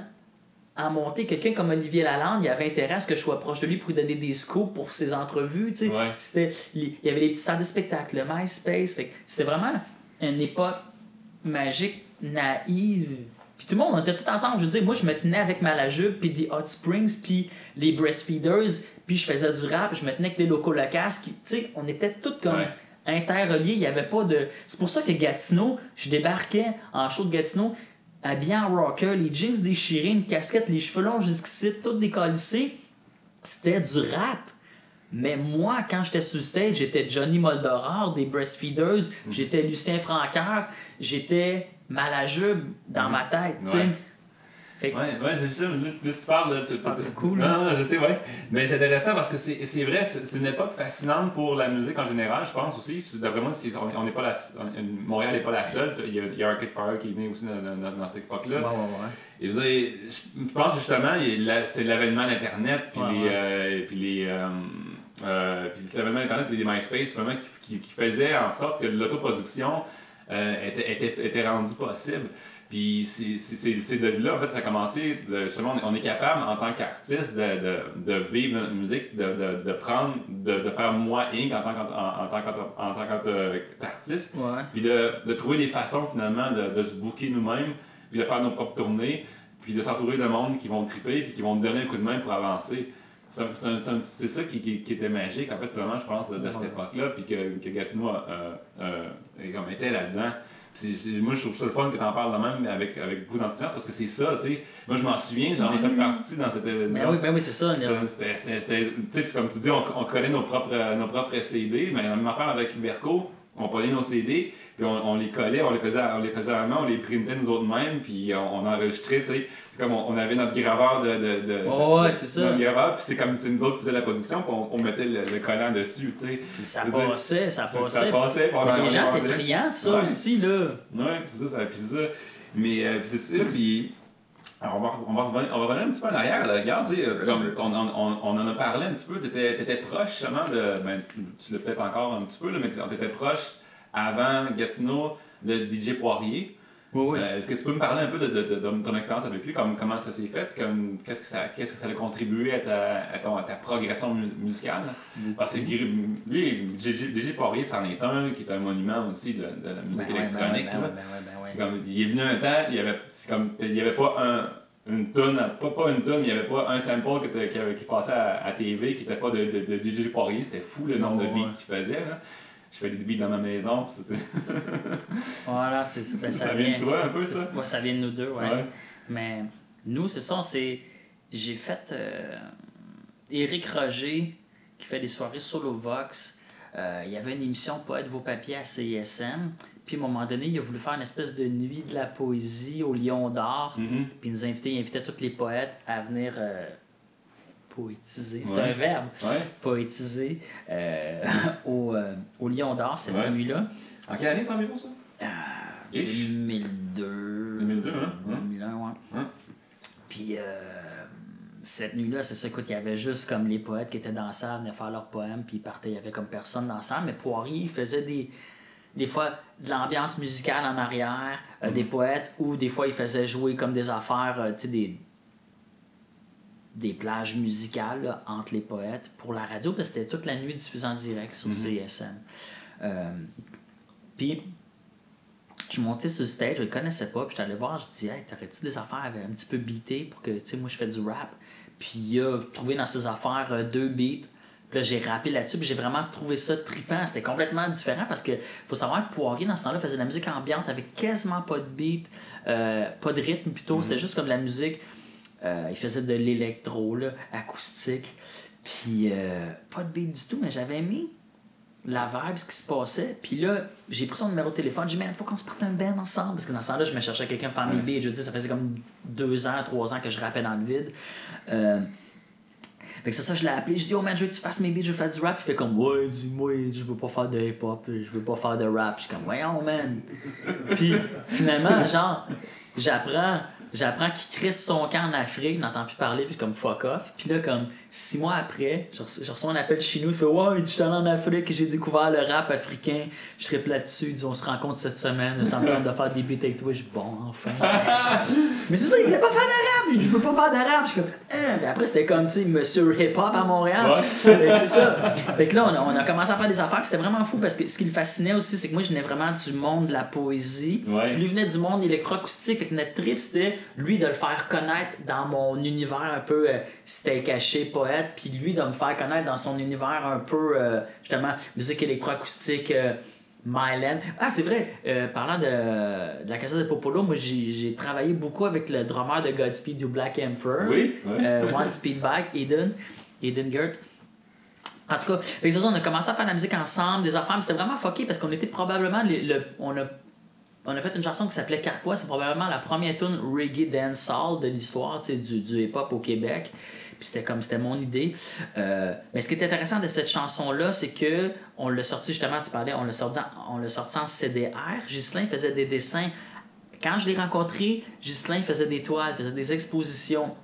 à monter. Quelqu'un comme Olivier Lalande, il avait intérêt à ce que je sois proche de lui pour lui donner des scoops pour ses entrevues. tu sais. Ouais. C'était, les- il y avait les petits stades de spectacle, le MySpace. C'était vraiment une époque magique, naïve. Puis tout le monde, on était tous ensemble. Je veux dire, moi, je me tenais avec Malajube, puis des Hot Springs, puis les Breastfeeders, puis je faisais du rap, je me tenais avec les locaux locasses. qui- Tu sais, on était tous comme Ouais. interreliés. Il n'y avait pas de. C'est pour ça que Gatineau, je débarquais en show de Gatineau, habillé en rocker, les jeans déchirés, une casquette, les cheveux longs jusqu'ici, tout décalissé. C'était du rap. Mais moi, quand j'étais sur stage, j'étais Johnny Moldorard des Breastfeeders, j'étais Lucien Francaire, j'étais Malajube dans ma tête, tu sais. Fait que- Ouais, ouais, c'est ça. Là, là, tu parles. Là, tu- tu- beaucoup, Non, là. non, je sais, ouais. Mais c'est intéressant parce que c'est c'est vrai, c'est c'est une époque fascinante pour la musique en général, je pense aussi. D'après moi, c'est- on n'est pas la, on- Montréal n'est pas la seule. Il y a, il y a Arcade Fire qui est né aussi dans, dans- dans cette époque-là. Ouais, ouais, ouais. Et vous avez- je pense justement, c'était l'avènement d'Internet, puis Ouais, euh, puis les euh, euh, puis c'est l'avènement d'Internet, puis les MySpace, vraiment, qui, qui, qui faisait en sorte que l'autoproduction euh, était, était, était rendu possible. Puis c'est de là, en fait, ça a commencé, de, justement, on est capable, en tant qu'artiste, de, de, de, vivre notre musique, de, de, de prendre, de, de faire moi Inc. en tant qu'artiste, ouais. puis de, de trouver des façons, finalement, de, de se booker nous-mêmes, puis de faire nos propres tournées, puis de s'entourer de monde qui vont triper, puis qui vont nous donner un coup de main pour avancer. C'est ça qui, qui, qui, était magique, en fait, vraiment, je pense, de, cette époque-là, puis que, que Gatineau était là-dedans moi, je trouve ça le fun que tu en parles de même avec, avec beaucoup d'enthousiasme parce que c'est ça, tu sais. Moi, je m'en souviens, j'en ai fait partie dans cet événement. Ben oui, ben oui, c'est ça. C'était, comme tu dis, on, on collait nos propres, nos propres CD, mais la même affaire avec Verco, on prenait nos CD, puis on, on, les collait, on les faisait, on les faisait à la main, on les printait nous autres mêmes, puis on, on enregistrait, tu sais. C'est comme on, avait notre graveur de. de, de oh, ouais, c'est ça. Notre graveur, puis c'est comme c'est nous autres faisaient la production, puis on, mettait le, collant dessus, tu sais. Ça passait, ça passait. Ça passait, Les gens étaient friands de ça aussi, là. Ouais, puis ça, ça, puis ça. Mais euh, c'est ça, puis. On va, on, va revenir, un petit peu en arrière. Là. Regarde, sais, on, en a parlé un petit peu. Tu étais, proche justement de. Ben, tu l'as peut-être encore un petit peu, mais tu étais proche avant Gatineau de DJ Poirier. Oui, oui. Euh, est-ce que tu peux me parler un peu de, de, de, ton expérience avec lui, comme, comment ça s'est fait, qu'est-ce que ça, qu'est-ce que ça a contribué à ta, à ton, à ta progression musicale? Parce que lui, DJ Poirier, c'en est un qui est un monument aussi de, la musique ben électronique. Ben ben comme, il est venu un temps, il y avait, comme, il y avait pas un, une tonne, pas, pas une tonne, il n'y avait pas un sample qui, qui, qui passait à, à, TV qui n'était pas de, de, DJ Poirier, c'était fou le nombre de beats qu'il faisait. Là je fais des beats dans ma maison. c'est... voilà, c'est ça. Ça, vient de toi un peu, ça? Ouais, ça vient de nous deux, ouais. Mais nous, c'est ça, c'est. J'ai fait. Euh... Éric Roger, qui fait des soirées solo Vox. Euh, il y avait une émission Poète vos papiers à CISM. Puis à un moment donné, il a voulu faire une espèce de nuit de la poésie au Lion d'Or. Mm-hmm. Puis il nous invitait, il invitait tous les poètes à venir euh, poétiser. C'est un verbe. Poétiser euh, au, euh, au Lion d'Or cette nuit-là. En quelle année c'est environ ça? Euh, 2002. 2002, hein? 2001, ouais. Puis euh, cette nuit-là, c'est ça, écoute, il y avait juste comme les poètes qui étaient dans la salle, venaient faire leurs poèmes, puis ils partaient, il y avait comme personne dans la salle, mais Poirier, il faisait des des fois de l'ambiance musicale en arrière, euh, des poètes, ou des fois il faisait jouer comme des affaires, tu sais, des, des plages musicales entre les poètes pour la radio, parce que c'était toute la nuit diffusée en direct sur mm-hmm. CSM. Euh, puis, je suis monté sur le stage, je le connaissais pas, puis je allé voir, je dis, hey, t'aurais-tu des affaires un petit peu beatées pour que, tu sais, moi je fais du rap? Puis il a trouvé dans ses affaires euh, deux beats. Puis là, j'ai rappé là-dessus, puis j'ai vraiment trouvé ça trippant. C'était complètement différent parce que faut savoir que Poirier, dans ce temps-là, faisait de la musique ambiante avec quasiment pas de beat, euh, pas de rythme plutôt. Mm-hmm. C'était juste comme de la musique euh, il faisait de l'électro, acoustique. Puis, euh, pas de beat du tout, mais j'avais aimé la vibe, ce qui se passait. Puis là, j'ai pris son numéro de téléphone. J'ai dit, mais il faut qu'on se parte un band ensemble. Parce que dans ce temps-là, je me cherchais quelqu'un pour faire mes beats. Je dire, ça faisait comme deux ans, trois ans que je rappais dans le vide. Euh, fait que c'est ça, je l'ai appelé. Je dis, oh man, je veux que tu fasses mes beats, je veux faire du rap. Il fait comme, ouais, dis-moi, je veux pas faire de hip-hop, je veux pas faire de rap. Je suis comme, voyons, man. Puis finalement, genre, j'apprends j'apprends qu'il crisse son camp en Afrique, je plus parler, puis comme fuck off. Puis là, comme six mois après, je reçois, un appel chez nous, il fait Ouais, je suis allé en Afrique, j'ai découvert le rap africain, je triple là-dessus, On se rencontre cette semaine, ça me tente de faire des beats avec toi. Je Bon, enfin. Mais c'est ça, il voulait pas faire d'arabe, je veux pas faire d'arabe. Je suis comme hein? après, c'était comme, tu sais, monsieur hip-hop à Montréal. c'est ça. Fait que là, on a, on a, commencé à faire des affaires, c'était vraiment fou parce que ce qui le fascinait aussi, c'est que moi, je venais vraiment du monde de la poésie. Puis lui venait du monde électroacoustique. Fait que notre trip, c'était lui de le faire connaître dans mon univers un peu, euh, c'était caché, pas puis lui de me faire connaître dans son univers un peu, euh, justement, musique électroacoustique. Euh, Myland. Ah, c'est vrai, euh, parlant de, la Casa de Popolo, moi j'ai travaillé beaucoup avec le drummer de Godspeed du Black Emperor. Oui, One Speed Bike, Eden, Eden Gert. En tout cas, on a commencé à faire de la musique ensemble, des affaires, mais c'était vraiment fucké parce qu'on était probablement. le, on, a, on a fait une chanson qui s'appelait Carquois, c'est probablement la première tune reggae dancehall de l'histoire du, du hip-hop au Québec c'était comme c'était mon idée. Euh, mais ce qui est intéressant de cette chanson-là, c'est que on l'a sorti justement, tu parlais, on l'a sorti, on l'a sorti en CDR. Ghislain faisait des dessins. Quand je l'ai rencontré, Ghislain faisait des toiles, faisait des expositions.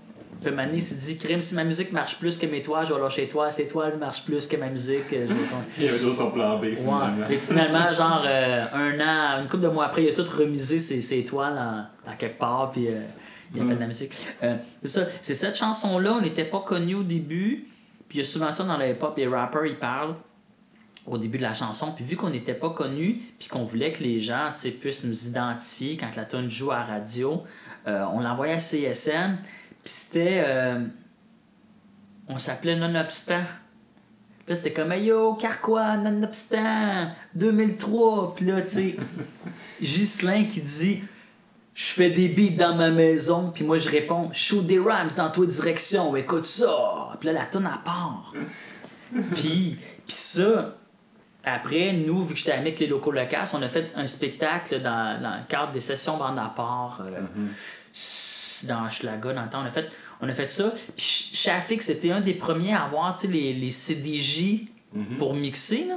Puis Mané s'est dit, crime, si ma musique marche plus que mes toits, je vais lâcher toi. Ces toiles marchent plus que ma musique. Je vais... Il y avait d'autres son plan B, finalement. Ouais. Et finalement, genre, euh, un an, une couple de mois après, il a tout remisé ses, ses toiles en, en quelque part, puis euh, il a fait de la musique. Euh, c'est ça. C'est cette chanson-là, on n'était pas connus au début, puis il y a souvent ça dans le hip-hop, les rappers, ils parlent au début de la chanson, puis vu qu'on n'était pas connus, puis qu'on voulait que les gens, puissent nous identifier quand la tune joue à la radio, euh, on l'envoyait à CSM, puis c'était... euh, on s'appelait Nonobstant. Puis là, c'était comme Hey, Yo, Carquois, Nonobstant, 2003. Puis là, tu sais, Ghislain qui dit Je fais des beats dans ma maison. Puis moi, je réponds Shoot des rhymes dans toi direction, écoute ça. Puis là, la tonne à part. puis, puis ça, après, nous, vu que j'étais avec les locaux locaux, on a fait un spectacle dans, dans le cadre des sessions bande à part. euh, dans Schlaga dans le temps. On a fait, on a fait ça. Puis Shafik, c'était un des premiers à avoir tu sais, les, les CDJ pour mixer. Là.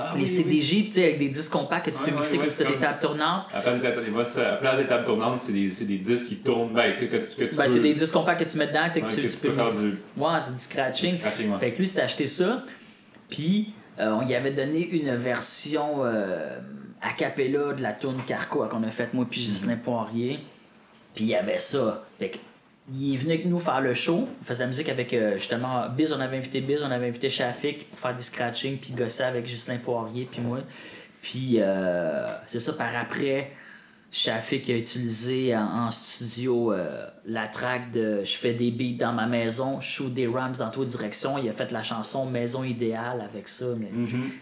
Ah, les oui, CDJ, tu sais, avec des disques compacts que tu peux mixer comme c'est c'était des tables tournantes. À la place des tables, place des tables tournantes, c'est des, disques qui tournent, ben, que, que, tu- que tu Ben, peux... c'est des disques compacts que tu mets dedans, tu sais, que tu, tu tu peux faire mixer. du... Ouais, c'est du scratching. Du scratching, ouais. Fait que lui, s'était acheté ça. Puis, euh, on y avait donné une version euh, a cappella de la tune Carquois qu'on a faite, moi, puis Ghislain. Poirier. Puis, il y avait ça. Fait que, il est venu avec nous faire le show. On faisait de la musique avec, euh, justement, Biz, on avait invité Biz, on avait invité Shafik pour faire des scratching, puis gosser avec Ghislain Poirier, puis moi. Puis, euh, c'est ça, par après. Shafik a utilisé en, en studio euh, la track de Je fais des beats dans ma maison, je shoot des rams dans toute direction. Il a fait la chanson Maison idéale avec ça. Mais,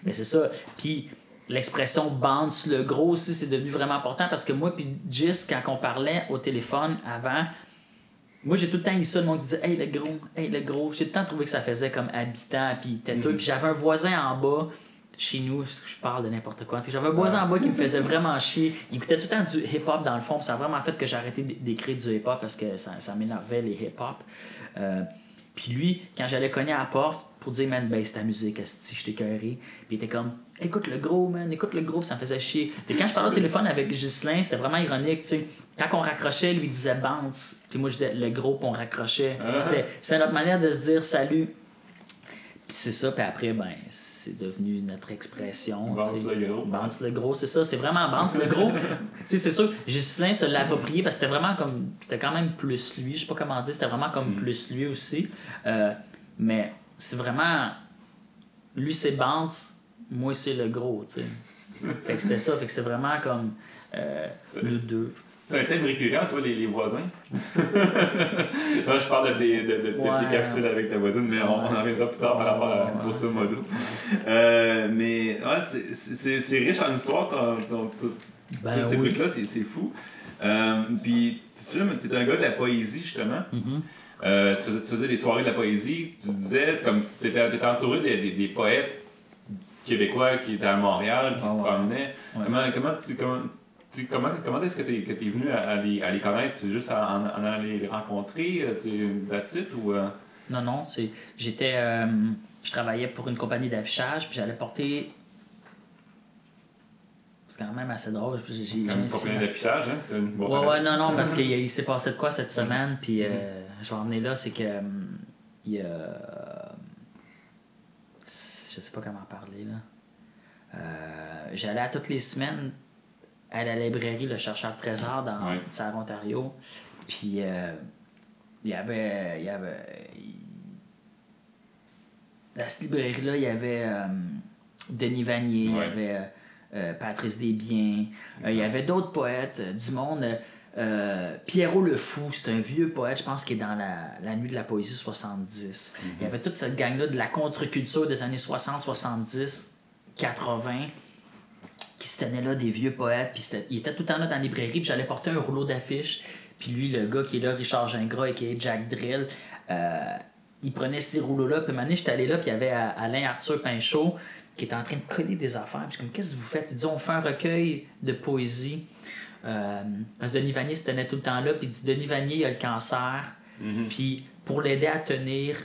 mais c'est ça. Puis l'expression bounce, le gros aussi, c'est devenu vraiment important parce que moi, puis Gis, quand on parlait au téléphone avant, moi j'ai tout le temps eu ça, le monde qui disait Hey le gros, hey le gros. J'ai tout le temps trouvé que ça faisait comme habitant, puis têteux. Puis j'avais un voisin en bas chez nous, je parle de n'importe quoi. J'avais un voisin en bas qui me faisait vraiment chier. Il écoutait tout le temps du hip-hop dans le fond. puis Ça a vraiment fait que j'ai arrêté d'écrire du hip-hop parce que ça, ça m'énervait les hip-hop. Euh, puis lui, quand j'allais cogner à la porte pour dire, man, baisse ta musique, si je t'ai Puis il était comme, écoute le gros, man, écoute le gros, ça me faisait chier. Et quand je parlais au téléphone avec Ghislain, c'était vraiment ironique, tu sais. Quand on raccrochait, lui disait bounce, puis moi je disais le gros, puis on raccrochait. Ah. C'était, notre manière de se dire salut. Puis c'est ça, puis après, ben, c'est devenu notre expression. Bounce tu sais. le gros. Bounce le gros, c'est ça, c'est vraiment bounce le gros. tu sais, c'est sûr, Ghislain se l'a approprié parce que c'était vraiment comme. C'était quand même plus lui, je sais pas comment dire, c'était vraiment comme plus lui aussi. Euh, mais c'est vraiment. Lui, c'est bounce, moi, c'est le gros, tu sais. fait que c'était ça, fait que c'est vraiment comme. Euh, le deux. C'est un thème récurrent, toi, les, les voisins. Moi, je parle de tes, de, de- de tes Ouais. capsules avec ta voisine, mais on, on en reviendra plus tard par rapport à grosso modo. Euh, mais ouais, c'est- c'est c'est riche en histoire, ton, ton- Ben tous ces oui. trucs-là, c'est c'est fou. Euh, Puis, tu sais, tu es un gars de la poésie, justement. Mhm. Euh, tu, faisais, tu faisais des soirées de la poésie, tu disais, comme tu étais, entouré des, des- des poètes québécois qui étaient à Montréal, qui Ah se promenaient. Ouais. Comment, comment, tu, comment, tu- comment, comment est-ce que tu es, venu à, à les, à les connaître? C'est juste en, en, allant les rencontrer, euh, tu that's it, ou... euh, Non, non, c'est. J'étais. euh, je travaillais pour une compagnie d'affichage, puis j'allais porter. C'est quand même assez drôle. j'ai- comme une compagnie d'affichage, hein? C'est une bonne Ouais, ouais, non, non, parce qu'il il s'est passé de quoi cette semaine, puis euh, je vais en venir là, c'est que. hum, Il y a. Je sais pas comment parler, là. Euh, J'allais à toutes les semaines à la librairie Le Chercheur de Trésor dans Ouais. Ontario, puis euh, il y avait. Il y avait. il- cette librairie-là, il y avait euh, Denis Vanier, il y avait euh, Patrice Desbiens, il y avait d'autres poètes du monde. euh, Pierrot le Fou, c'est un vieux poète, je pense, qui est dans la, la nuit de la poésie 70. Il y avait toute cette gang-là de la contre-culture des années 60, 70, 80 qui se tenait là, des vieux poètes, puis il était tout le temps là dans la librairie, puis j'allais porter un rouleau d'affiches, puis lui, le gars qui est là, Richard Gingras, et qui est Jack Drill, euh, il prenait ces rouleaux-là, puis donné, j'étais allé là, puis il y avait Alain Arthur Pinchot, qui était en train de coller des affaires, puis je suis comme, qu'est-ce que vous faites? Il dit, on fait un recueil de poésie, euh, parce que Denis Vanier se tenait tout le temps là, puis il dit, Denis Vanier, il a le cancer, puis pour l'aider à tenir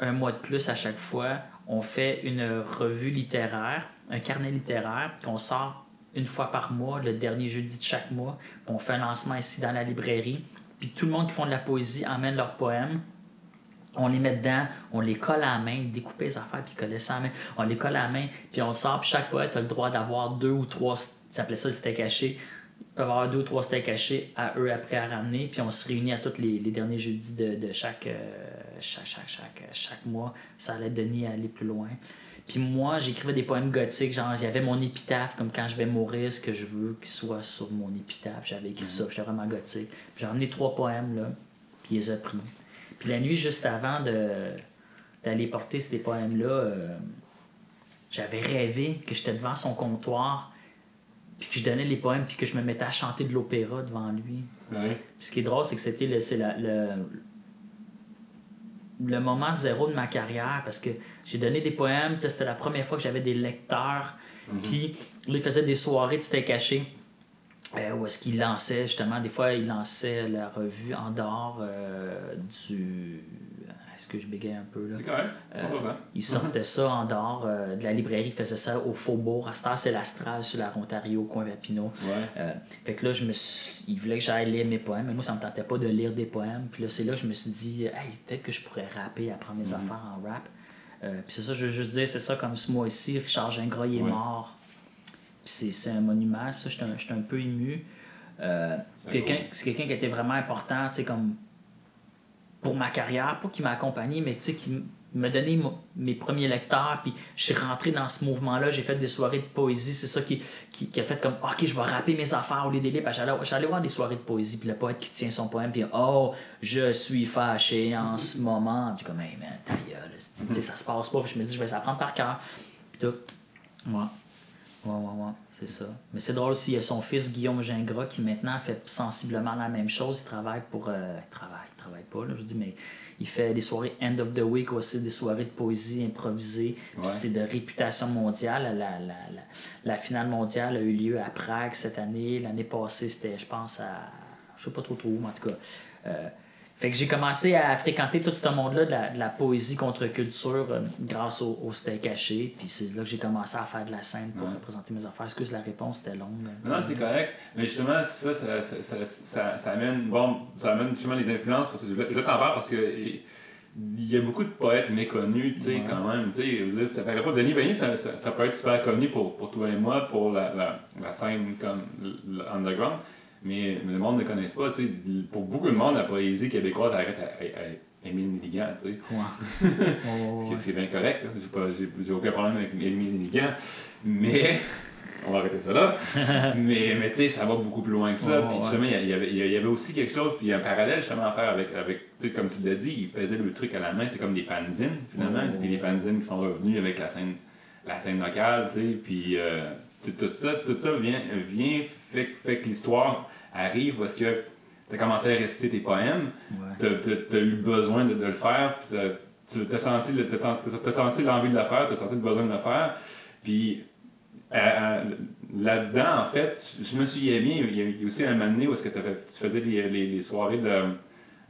un mois de plus à chaque fois, on fait une revue littéraire, un carnet littéraire qu'on sort une fois par mois, le dernier jeudi de chaque mois. On fait un lancement ici dans la librairie. puis tout le monde qui font de la poésie amène leurs poèmes. On les met dedans, on les colle à la main, découper les affaires puis coller ça à main. On les colle à main, puis on sort, puis chaque poète a le droit d'avoir deux ou trois, ça s'appelait ça le steak haché. Avoir deux ou trois steaks hachés à eux après à ramener, puis on se réunit à tous les, les derniers jeudis de, chaque, euh, chaque, chaque, chaque, chaque mois. Ça allait Denis à aller plus loin. Puis moi, j'écrivais des poèmes gothiques, genre j'avais mon épitaphe, comme quand je vais mourir, ce que je veux qu'il soit sur mon épitaphe. J'avais écrit ça, puis j'étais vraiment gothique. J'ai emmené trois poèmes, là, puis ils les ai pris. Puis la nuit, juste avant de, d'aller porter ces poèmes-là, euh, j'avais rêvé que j'étais devant son comptoir, puis que je donnais les poèmes, puis que je me mettais à chanter de l'opéra devant lui. Ouais. Puis ce qui est drôle, c'est que c'était le, la- le, le moment zéro de ma carrière parce que j'ai donné des poèmes, puis c'était la première fois que j'avais des lecteurs. Puis là, il faisait des soirées de steak caché. euh, où est-ce qu'il lançait justement, des fois il lançait la revue en dehors euh, du. Est-ce que je bégaye un peu là? C'est correct. Euh, On va Il sortait ça en dehors euh, de la librairie, il faisait ça au Faubourg. À heure, c'est l'Astral sur la Ontario, coin Papineau. Ouais. Euh, fait que là, je me suis... il voulait que j'aille lire mes poèmes, mais moi, ça me tentait pas de lire des poèmes. Puis là, c'est là que je me suis dit, hey, peut-être que je pourrais rapper, apprendre mes affaires en rap. Euh, puis c'est ça, je veux juste dire, c'est ça, comme ce mois-ci, Richard Gingras, il est Ouais. mort. Puis c'est, c'est un monument, ça, j'étais un, j'étais un peu ému. Euh, C'est quelqu'un, c'est quelqu'un qui était vraiment important, tu sais, comme pour ma carrière, pas qui m'a accompagné, mais qui m- m'a donné mo- mes premiers lecteurs, puis je suis rentré dans ce mouvement-là, j'ai fait des soirées de poésie, c'est ça qui, qui, a fait comme, ok, je vais rapper mes affaires au lieu des livres, j'allais, voir des soirées de poésie, puis le poète qui tient son poème, puis oh, je suis fâché en ce moment, puis comme, hey man, ta gueule, ça se passe pas, puis je me dis, je vais s'apprendre par cœur, puis tout. Ouais. Ouais, ouais, ouais, c'est ça. Mais c'est drôle aussi, il y a son fils Guillaume Gingras qui maintenant fait sensiblement la même chose. Il travaille pour. euh, travaille pas, là, je dis, mais il fait des soirées end of the week aussi, des soirées de poésie Ouais. c'est de réputation mondiale. La, la, la, la finale mondiale a eu lieu à Prague cette année. L'année passée, c'était, je pense, à. Je sais pas trop trop où, mais en tout cas. Euh, fait que j'ai commencé à fréquenter tout ce monde-là de la, de la poésie contre culture euh, grâce au, au steak caché. Puis c'est là que j'ai commencé à faire de la scène pour Ouais. représenter mes affaires. Excuse, la réponse était longue? Non, c'est correct. Mais justement, ça, ça, ça, ça, ça, ça amène, bon, ça amène justement les influences, parce que je voulais t'en parce que il y a beaucoup de poètes méconnus, tu sais, Ouais. quand même. Tu sais, ça paraît pas. Denis Vanier, ça, ça, ça peut être super connu pour, pour toi et moi, pour la, la, la scène comme l'underground. Mais le monde ne connaisse pas, tu sais. Pour beaucoup de monde, la poésie québécoise arrête à, à, à Émile Nelligan. Ouais. Qui- C'est bien correct. J'ai aucun problème avec Émile Nelligan. Mais. On va arrêter ça là. mais mais tu sais, ça va beaucoup plus loin que ça. Puis justement, il y, avait, y avait aussi quelque chose, puis un parallèle justement à faire avec, avec tu sais, comme tu l'as dit, il faisait le truc à la main, c'est comme des fanzines finalement. Puis les fanzines qui sont revenus avec la scène, la scène locale, tu sais. Puis euh, tu sais, tout ça, tout ça vient, vient fait, fait que l'histoire arrive parce que tu as commencé à réciter tes poèmes Ouais. tu as, eu besoin de, de le faire, tu as senti, l'envie de le faire, tu as senti le besoin de le faire. Puis là-dedans, en fait, je me suis aimé. Il y a- aussi un moment donné où est-ce que tu faisais les, les, les soirées de,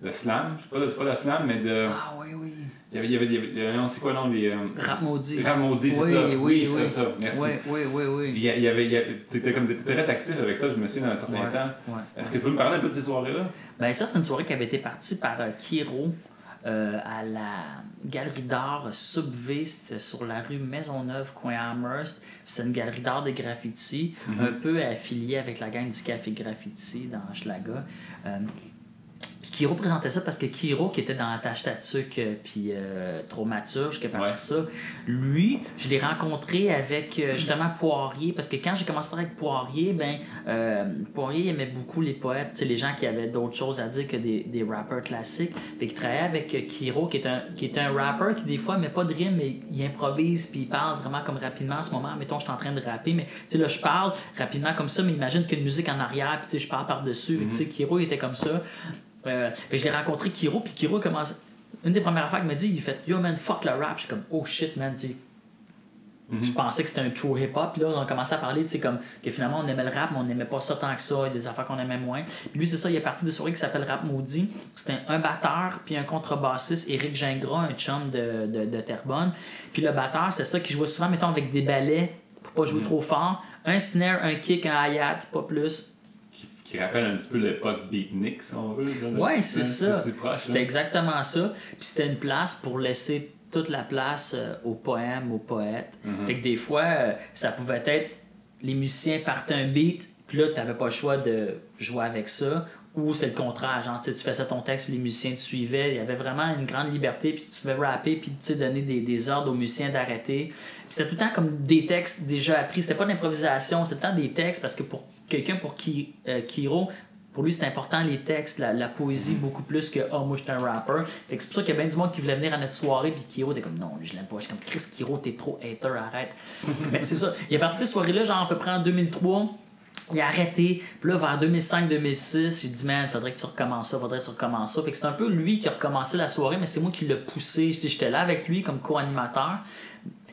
de slam. Je sais pas, pas de slam, mais de. Ah oui, oui. Il y avait, il y avait, il y avait- c'est quoi, non, les. euh, Rap maudit. Rap maudit, c'est Oui, ça. oui, ça, oui. ça, merci. Oui, oui, oui, oui. il y a- il y avait, il y avait- tu étais comme t'étais très actif avec ça, je me souviens, dans un certain Ouais, temps. ouais. Est-ce que tu peux me parler un peu de ces soirées-là? Ben ça, c'est une soirée qui avait été partie par euh, Kiro euh, à la galerie d'art. C'était sur la rue Maisonneuve, coin Amherst. C'est une galerie d'art de graffiti, un peu affiliée avec la gang du Café Graffiti dans Hochelaga. Euh, Kiro présentait ça parce que Kiro, qui était dans Attache Tatuc euh, puis euh, Traumaturge, qui a parti Ouais. ça, lui, je l'ai rencontré avec euh, justement Poirier, parce que quand j'ai commencé à travailler avec Poirier, ben, euh, Poirier aimait beaucoup les poètes, tu sais, les gens qui avaient d'autres choses à dire que des, des rappeurs classiques. Fait qu'il travaillait avec euh, Kiro, qui est, un, qui est un rappeur qui, des fois, met pas de rime, mais il improvise, puis il parle vraiment comme rapidement en ce moment. Mettons, je suis en train de rapper, mais tu sais, là, je parle rapidement comme ça, mais imagine qu'une musique en arrière, puis tu sais, je parle par-dessus. Tu sais, Kiro, il était comme ça. Euh, je l'ai rencontré Kiro, puis Kiro commence. Une des premières affaires qu'il m'a dit, il fait Yo man, fuck le rap. Je suis comme Oh shit man, tu sais, Je pensais que c'était un true hip-hop, puis là, on a commencé à parler, tu sais, comme que finalement on aimait le rap, mais on n'aimait pas ça tant que ça, il y a des affaires qu'on aimait moins. Puis lui, c'est ça, il est parti des soirées qui s'appelle Rap Maudit. C'était un batteur, puis un contrebassiste, Éric Gingras, un chum de, de, de Terrebonne. Puis le batteur, c'est ça, qui jouait souvent, mettons, avec des balais, pour pas jouer trop fort. Un snare, un kick, un hi-hat, pas plus. Qui, rappelle un petit peu l'époque beatnik, si on veut. Ouais, c'est ça. C'était exactement ça. Puis c'était une place pour laisser toute la place euh, aux poèmes, aux poètes. Mm-hmm. Fait que des fois, euh, ça pouvait être les musiciens partaient un beat, puis là, tu n'avais pas le choix de jouer avec ça. Ou c'est le contraire, genre, tu faisais ton texte, puis les musiciens te suivaient. Il y avait vraiment une grande liberté, puis tu pouvais rapper, puis donner des, des, ordres aux musiciens d'arrêter. C'était tout le temps comme des textes déjà appris. C'était pas d'improvisation, c'était tout le temps des textes, parce que pour quelqu'un, pour qui, euh, Kiro, pour lui, c'est important les textes, la, poésie, beaucoup plus que Oh, moi, je suis un rapper. c'est pour ça qu'il y a bien du monde qui voulait venir à notre soirée, puis Kiro était comme Non, je l'aime pas. Je suis comme Chris Kiro, t'es trop hater, arrête. Mais c'est ça. Il est parti de cette soirée-là, genre à peu près en 2003 il a arrêté. Puis là, vers 2005-2006, j'ai dit, man, faudrait que tu recommences ça, faudrait que tu recommences ça. Fait que c'est un peu lui qui a recommencé la soirée, mais c'est moi qui l'ai poussé. J'étais là avec lui comme co-animateur.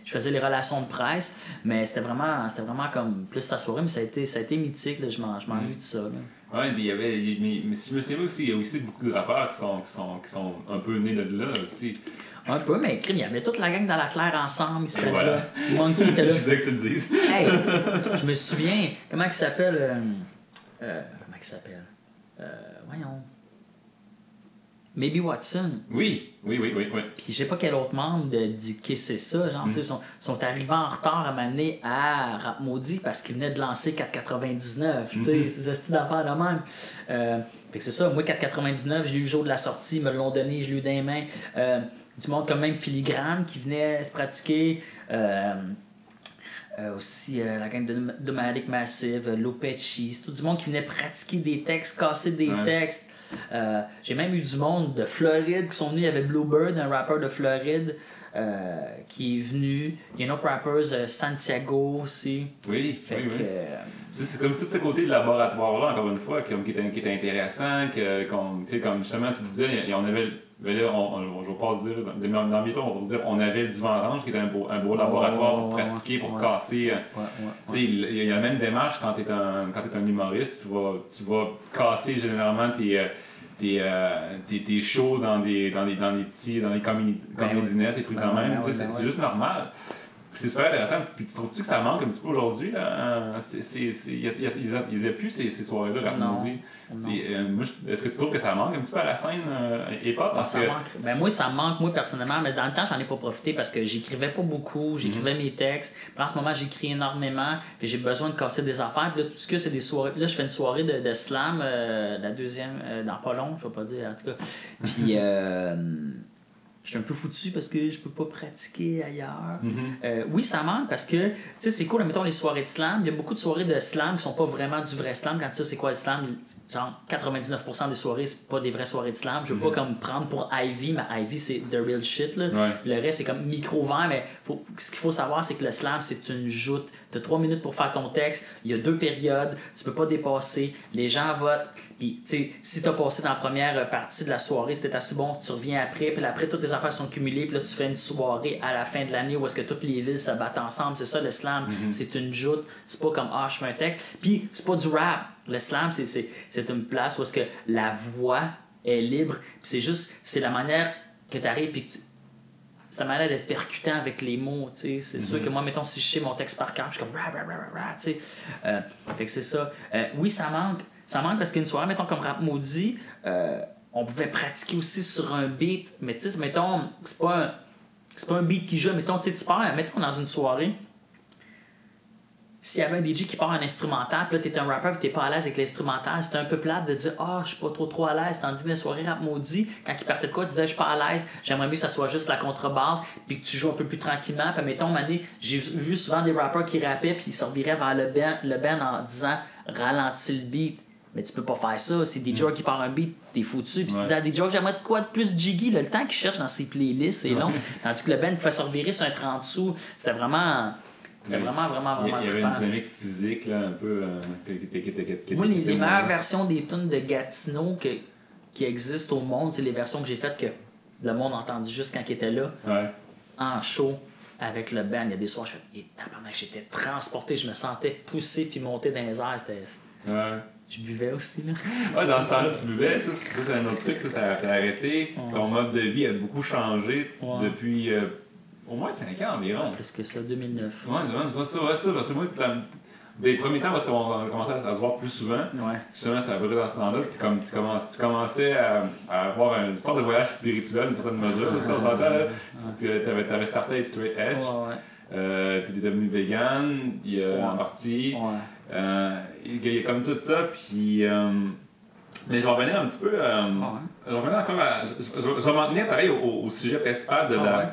Je faisais les relations de presse, mais c'était vraiment, c'était vraiment comme plus sa soirée, mais ça a été, ça a été mythique. Là. Je m'ennuie de ça. Là. Ouais, mais il y avait. Mais, mais si je me souviens aussi, il y a aussi beaucoup de rappeurs qui sont, qui sont, qui sont un peu nés de là aussi. Un peu, mais crime, il y avait toute la gang dans la claire ensemble. Voilà. Là. Monkey était là. je voulais que tu le dises. hey, je me souviens, comment il s'appelle euh, euh, Comment il s'appelle? Euh, Voyons. Maybe Watson. Oui, oui, oui, oui. oui. Puis je sais pas quel autre membre de, du c'est ça, genre, tu sais, mm. sont, arrivés en retard à m'amener à Rap Maudit parce qu'ils venaient de lancer 4,99. Tu sais, mm-hmm. c'est ce style d'affaire de même. Euh, fait que c'est ça, moi 4,99, j'ai eu le jour de la sortie, ils me l'ont donné, je l'ai eu dans les mains. Euh, du monde comme même Filigrane qui venait se pratiquer. Euh, euh, aussi euh, la gang de Domadic Massive, Lopechi, c'est tout du monde qui venait pratiquer des textes, casser des textes. J'ai même eu du monde de Floride qui sont venus. Il y avait Bluebird, un rappeur de Floride. qui est venu. Il y a un autre rappeur, Santiago aussi. Oui, fait oui, oui. c'est comme ça, ce côté de laboratoire-là, encore une fois, qui, était, qui était intéressant. Que, comme, comme justement, tu disais, on avait là, on, on, je vais pas dire, dans, dans mes on va dire on avait le divan orange qui était un beau, un beau laboratoire pour pratiquer, pour casser. Euh, il y a la même démarche quand tu es, un, quand es un humoriste. Tu vas, tu vas casser généralement tes. Euh, tes, euh, tes, tes, shows dans des, dans des, dans des petits dans les comédies ben et trucs ben même. Ben c'est juste normal c'est super intéressant. Puis tu trouves-tu que ça manque un petit peu aujourd'hui? Il n'y a, plus ces, ces soirées-là, rap euh, Est-ce que tu trouves que ça manque un petit peu à la scène euh, hip-hop? Ah, ben, moi, ça manque, moi, personnellement. Mais dans le temps, j'en ai pas profité parce que j'écrivais pas beaucoup. J'écrivais mhm. mes textes. en ce moment, j'écris énormément. J'ai besoin de casser des affaires. Puis là, tout ce que c'est des soirées. Là, je fais une soirée de, de slam, euh, la deuxième, dans pas long, je vais pas dire, en tout cas. Puis je suis un peu foutu parce que je peux pas pratiquer ailleurs. Mm-hmm. Euh, oui, ça manque parce que, tu sais, c'est cool, mettons les soirées de slam. Il y a beaucoup de soirées de slam qui sont pas vraiment du vrai slam. Quand tu sais c'est quoi le slam, genre 99% des soirées, c'est pas des vraies soirées de slam. Je veux pas mm-hmm. comme prendre pour Ivy, mais Ivy, c'est the real shit. Là. Le reste, c'est comme micro-vent, mais faut, ce qu'il faut savoir, c'est que le slam, c'est une joute. Tu as trois minutes pour faire ton texte. Il y a deux périodes. Tu peux pas dépasser. Les gens votent. Puis, tu sais, si t'as passé dans la première partie de la soirée, c'était assez bon, tu reviens après, puis après, toutes les affaires sont cumulées, puis là, tu fais une soirée à la fin de l'année où est-ce que toutes les villes se battent ensemble. C'est ça, le slam. Mhm. C'est une joute. C'est pas comme, ah, je fais un texte. Puis, c'est pas du rap. Le slam, c'est une place où est-ce que la voix est libre. c'est juste, c'est la manière que tu arrives, puis c'est la manière d'être percutant avec les mots, tu sais. C'est sûr mhm. que moi, mettons, si je sais mon texte par cœur, je suis comme, tu sais. Euh, fait que c'est ça. Euh, oui, ça manque ça manque parce qu'une soirée, mettons, comme Rap Maudit, euh, on pouvait pratiquer aussi sur un beat. Mais tu sais, mettons, c'est pas un, c'est pas un beat qui joue. Mettons, tu sais, tu pars, mettons, dans une soirée, s'il y avait un DJ qui part en instrumental, puis là, t'es un rapper, puis t'es pas à l'aise avec l'instrumental, c'était un peu plate de dire, ah, oh, je suis pas trop trop à l'aise. Tandis que la soirée rap maudit, quand il partait de quoi, tu disais, je suis pas à l'aise, j'aimerais mieux que ça soit juste la contrebasse, puis que tu joues un peu plus tranquillement. Puis mettons, mané, j'ai vu souvent des rappers qui rappaient, puis ils sortiraient vers le band, le band en disant, ralentis le beat mais tu peux pas faire ça. C'est des mm. qui parlent un beat, t'es foutu. Puis ouais. des jokes, j'aimerais de quoi de plus jiggy. le temps qu'ils cherchent dans ses playlists, c'est long. Tandis que le band pouvait se revirer sur un 30 sous. C'était vraiment. C'était vraiment, vraiment, vraiment. Il y avait une dynamique physique, là, un peu. Moi, les, meilleures versions des tunes de Gatineau que, qui existent au monde, c'est les versions que j'ai faites que le monde a entendu juste quand il était là. En show avec le band. Il y a des soirs, je fais, j'étais transporté, je me sentais poussé puis monter dans les airs. C'était. Ouais. Je buvais aussi, là. Ouais, dans ce temps-là, tu buvais. Ça, c'est un autre truc. Ça, t'as arrêté. Ton mode de vie a beaucoup changé depuis euh, au moins 5 ans environ. Plus que ça, 2009. Ouais, ouais, ça, ouais, ça. Parce que moi, des premiers temps, parce qu'on a commencé à, se voir plus souvent, Ouais. justement, ça a brûlé dans ce temps-là, puis comme tu, commences, tu commençais à, à avoir une sorte de voyage spirituel, d'une certaine mesure, ça s'entend, là. Tu avais, avais starté avec Straight Edge, Ouais, ouais. euh, puis tu es devenu vegan, il y a Ouais. en partie. Ouais. Euh, il y a comme tout ça, puis. euh, mais je vais revenir un petit peu. euh, Je vais revenir encore à. Je, je- je vais m'en tenir pareil au, au sujet principal de Ah la. ouais.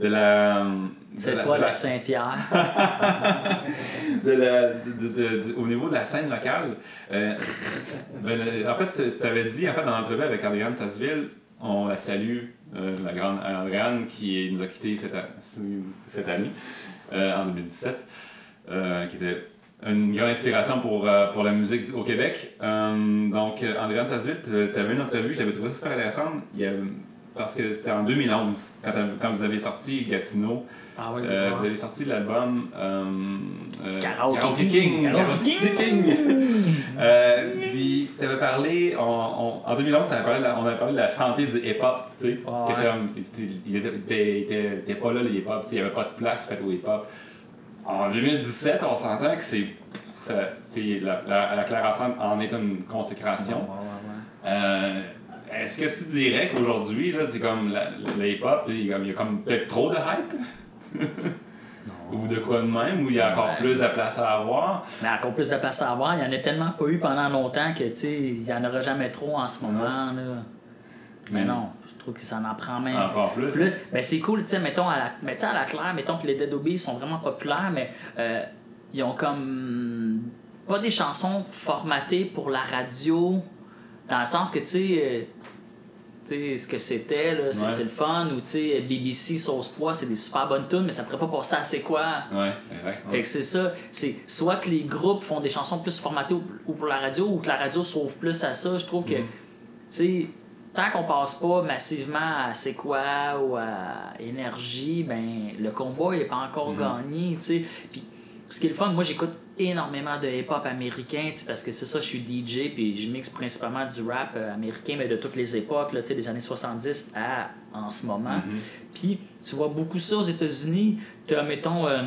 De la. C'est toi, de la- le Saint-Pierre. de la- de- de- au niveau de la scène locale, euh, ben, en fait, tu avais dit en fait, dans l'entrevue avec Andréane Sasseville, on la salue, euh, la grande Andréane qui nous a quittés cette, cette année, euh, en 2017, euh, qui était une grande inspiration pour, pour la musique au Québec. Donc, Andréane Sasseville, tu avais une entrevue, j'avais trouvé ça super intéressant, il y parce que c'était en 2011, quand, quand vous avez sorti Gatineau. Ah ouais, Euh, vous avez sorti l'album euh, euh, Karaoke King. Karaoke King. Euh, puis, tu avais parlé, en, en, en 2011, t'avais parlé on avait parlé de la santé du hip-hop. tu sais, Ouais. Il était, il était- il était- il était pas là, le hip-hop. Il n'y avait pas de place faite au hip-hop. En 2017, on s'entend que c'est. la, la, la Claire Ensemble en est une consécration. Ouais, ouais, ouais. Est-ce que tu dirais qu'aujourd'hui, là, c'est comme la- le hip-hop, là, il y a comme- peut-être trop de hype? Ou de quoi de même, où il y a encore Ouais. plus de place à avoir? Mais encore plus de place à avoir. Il y en a tellement pas eu pendant longtemps que, tu sais, il y en aura jamais trop en ce moment, là. Mais Mm. non, je trouve que ça en prend même. Encore plus? Ben c'est cool, tu sais, mettons, à la, mais à la claire, mettons que les Dead Obies sont vraiment populaires, mais euh, ils ont comme pas des chansons formatées pour la radio, dans le sens que, tu sais, euh, tu sais, ce que c'était, là, c'est Ouais. c'est le fun, ou BBC, Sauce Pois, c'est des super bonnes tunes, mais ça pourrait pas passer à c'est quoi? Ouais, exact. Fait que c'est ça, c'est soit que les groupes font des chansons plus formatées ou ou pour la radio, ou que la radio sauve plus à ça. Je trouve que, tu sais, tant qu'on passe pas massivement à c'est quoi ou à énergie, ben le combat est pas encore gagné, tu sais. Puis ce qui est le fun, moi j'écoute énormément de hip-hop américain, parce que c'est ça, je suis DJ, puis je mixe principalement du rap euh, américain, mais de toutes les époques, là, tu sais, des années 70 à en ce moment. Puis tu vois beaucoup ça aux États-Unis. Tu as, mettons, euh,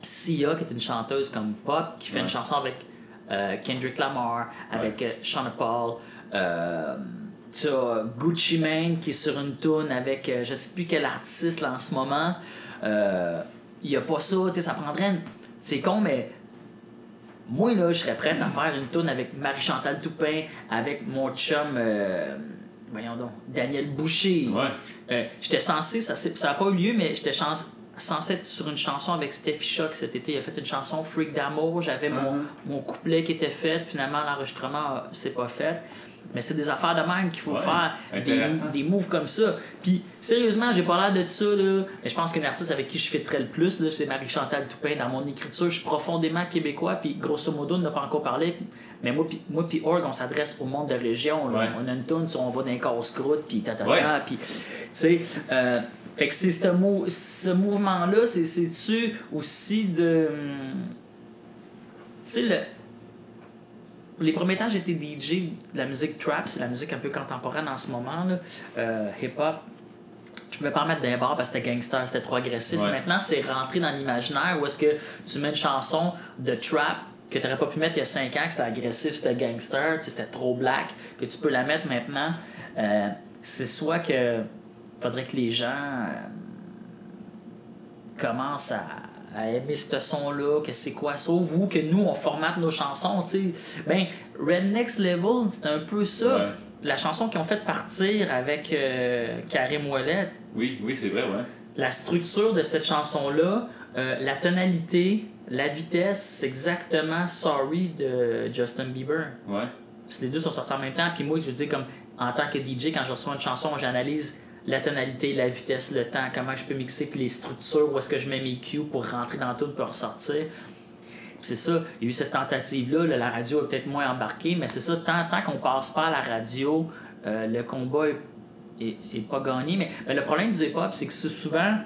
Sia, qui est une chanteuse comme pop, qui fait une Ouais. chanson avec euh, Kendrick Lamar, avec euh, Sean Paul. Euh, tu as Gucci Mane qui est sur une tune avec je sais plus quel artiste là, en ce moment. Il y a pas ça, tu sais, ça prendrait une... C'est con, mais moi, là, je serais prête à faire une tune avec Marie-Chantal Toupin, avec mon chum, euh, voyons donc, Daniel Boucher. Ouais. Euh, j'étais censé, ça n'a pas eu lieu, mais j'étais censé être sur une chanson avec Steffi Shock cet été. Il a fait une chanson Freak d'amour. J'avais mon, Mhm. mon couplet qui était fait. Finalement, l'enregistrement, c'est pas fait. Mais c'est des affaires de même qu'il faut Ouais, faire. Des, des moves comme ça. Puis, sérieusement, j'ai pas l'air de ça, là. Mais je pense qu'une artiste avec qui je fitterais le plus, là, c'est Marie-Chantal Toupin. Dans mon écriture, je suis profondément québécois. Puis, grosso modo, on n'a pas encore parlé. Mais moi, puis moi, Org, on s'adresse au monde de région. là. Ouais. On a une tune on va dans les casse-croûte, puis tata, Ouais. puis, tu sais, euh, fait que c'est ce, mou- ce mouvement-là, c'est- c'est-tu aussi de. hum, Tu sais, le. Les premiers temps, j'étais DJ de la musique trap, c'est la musique un peu contemporaine en ce moment, euh, hip-hop. Je pouvais pas en mettre d'un bar parce que c'était gangster, c'était trop agressif. Ouais. Maintenant, c'est rentré dans l'imaginaire où est-ce que tu mets une chanson de trap que tu n'aurais pas pu mettre il y a 5 ans, que c'était agressif, c'était gangster, c'était trop black, que tu peux la mettre maintenant. Euh, c'est soit que faudrait que les gens euh, commencent à, à aimer ce son-là, que c'est quoi? Ça, vous, que nous, on formate nos chansons, tu sais. Ben, Red Next Level, c'est un peu ça. Ouais. La chanson qu'ils ont fait partir avec euh, Karim Ouellet, Oui, oui, c'est vrai, ouais. la structure de cette chanson-là, euh, la tonalité, la vitesse, c'est exactement Sorry de Justin Bieber. Ouais. Parce que les deux sont sortis en même temps. Puis moi, je veux dire, comme en tant que DJ, quand je reçois une chanson, j'analyse la tonalité, la vitesse, le temps, comment je peux mixer, puis les structures, où est-ce que je mets mes cues pour rentrer dans tout pour ressortir. C'est ça, il y a eu cette tentative-là, là, la radio a peut-être moins embarqué, mais c'est ça, tant, tant qu'on passe pas à la radio, euh, le combat est, pas gagné. Mais, mais le problème du hip-hop, c'est que c'est souvent,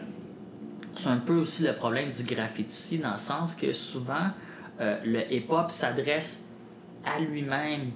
c'est un peu aussi le problème du graffiti, dans le sens que souvent, euh, le hip-hop s'adresse à lui-même.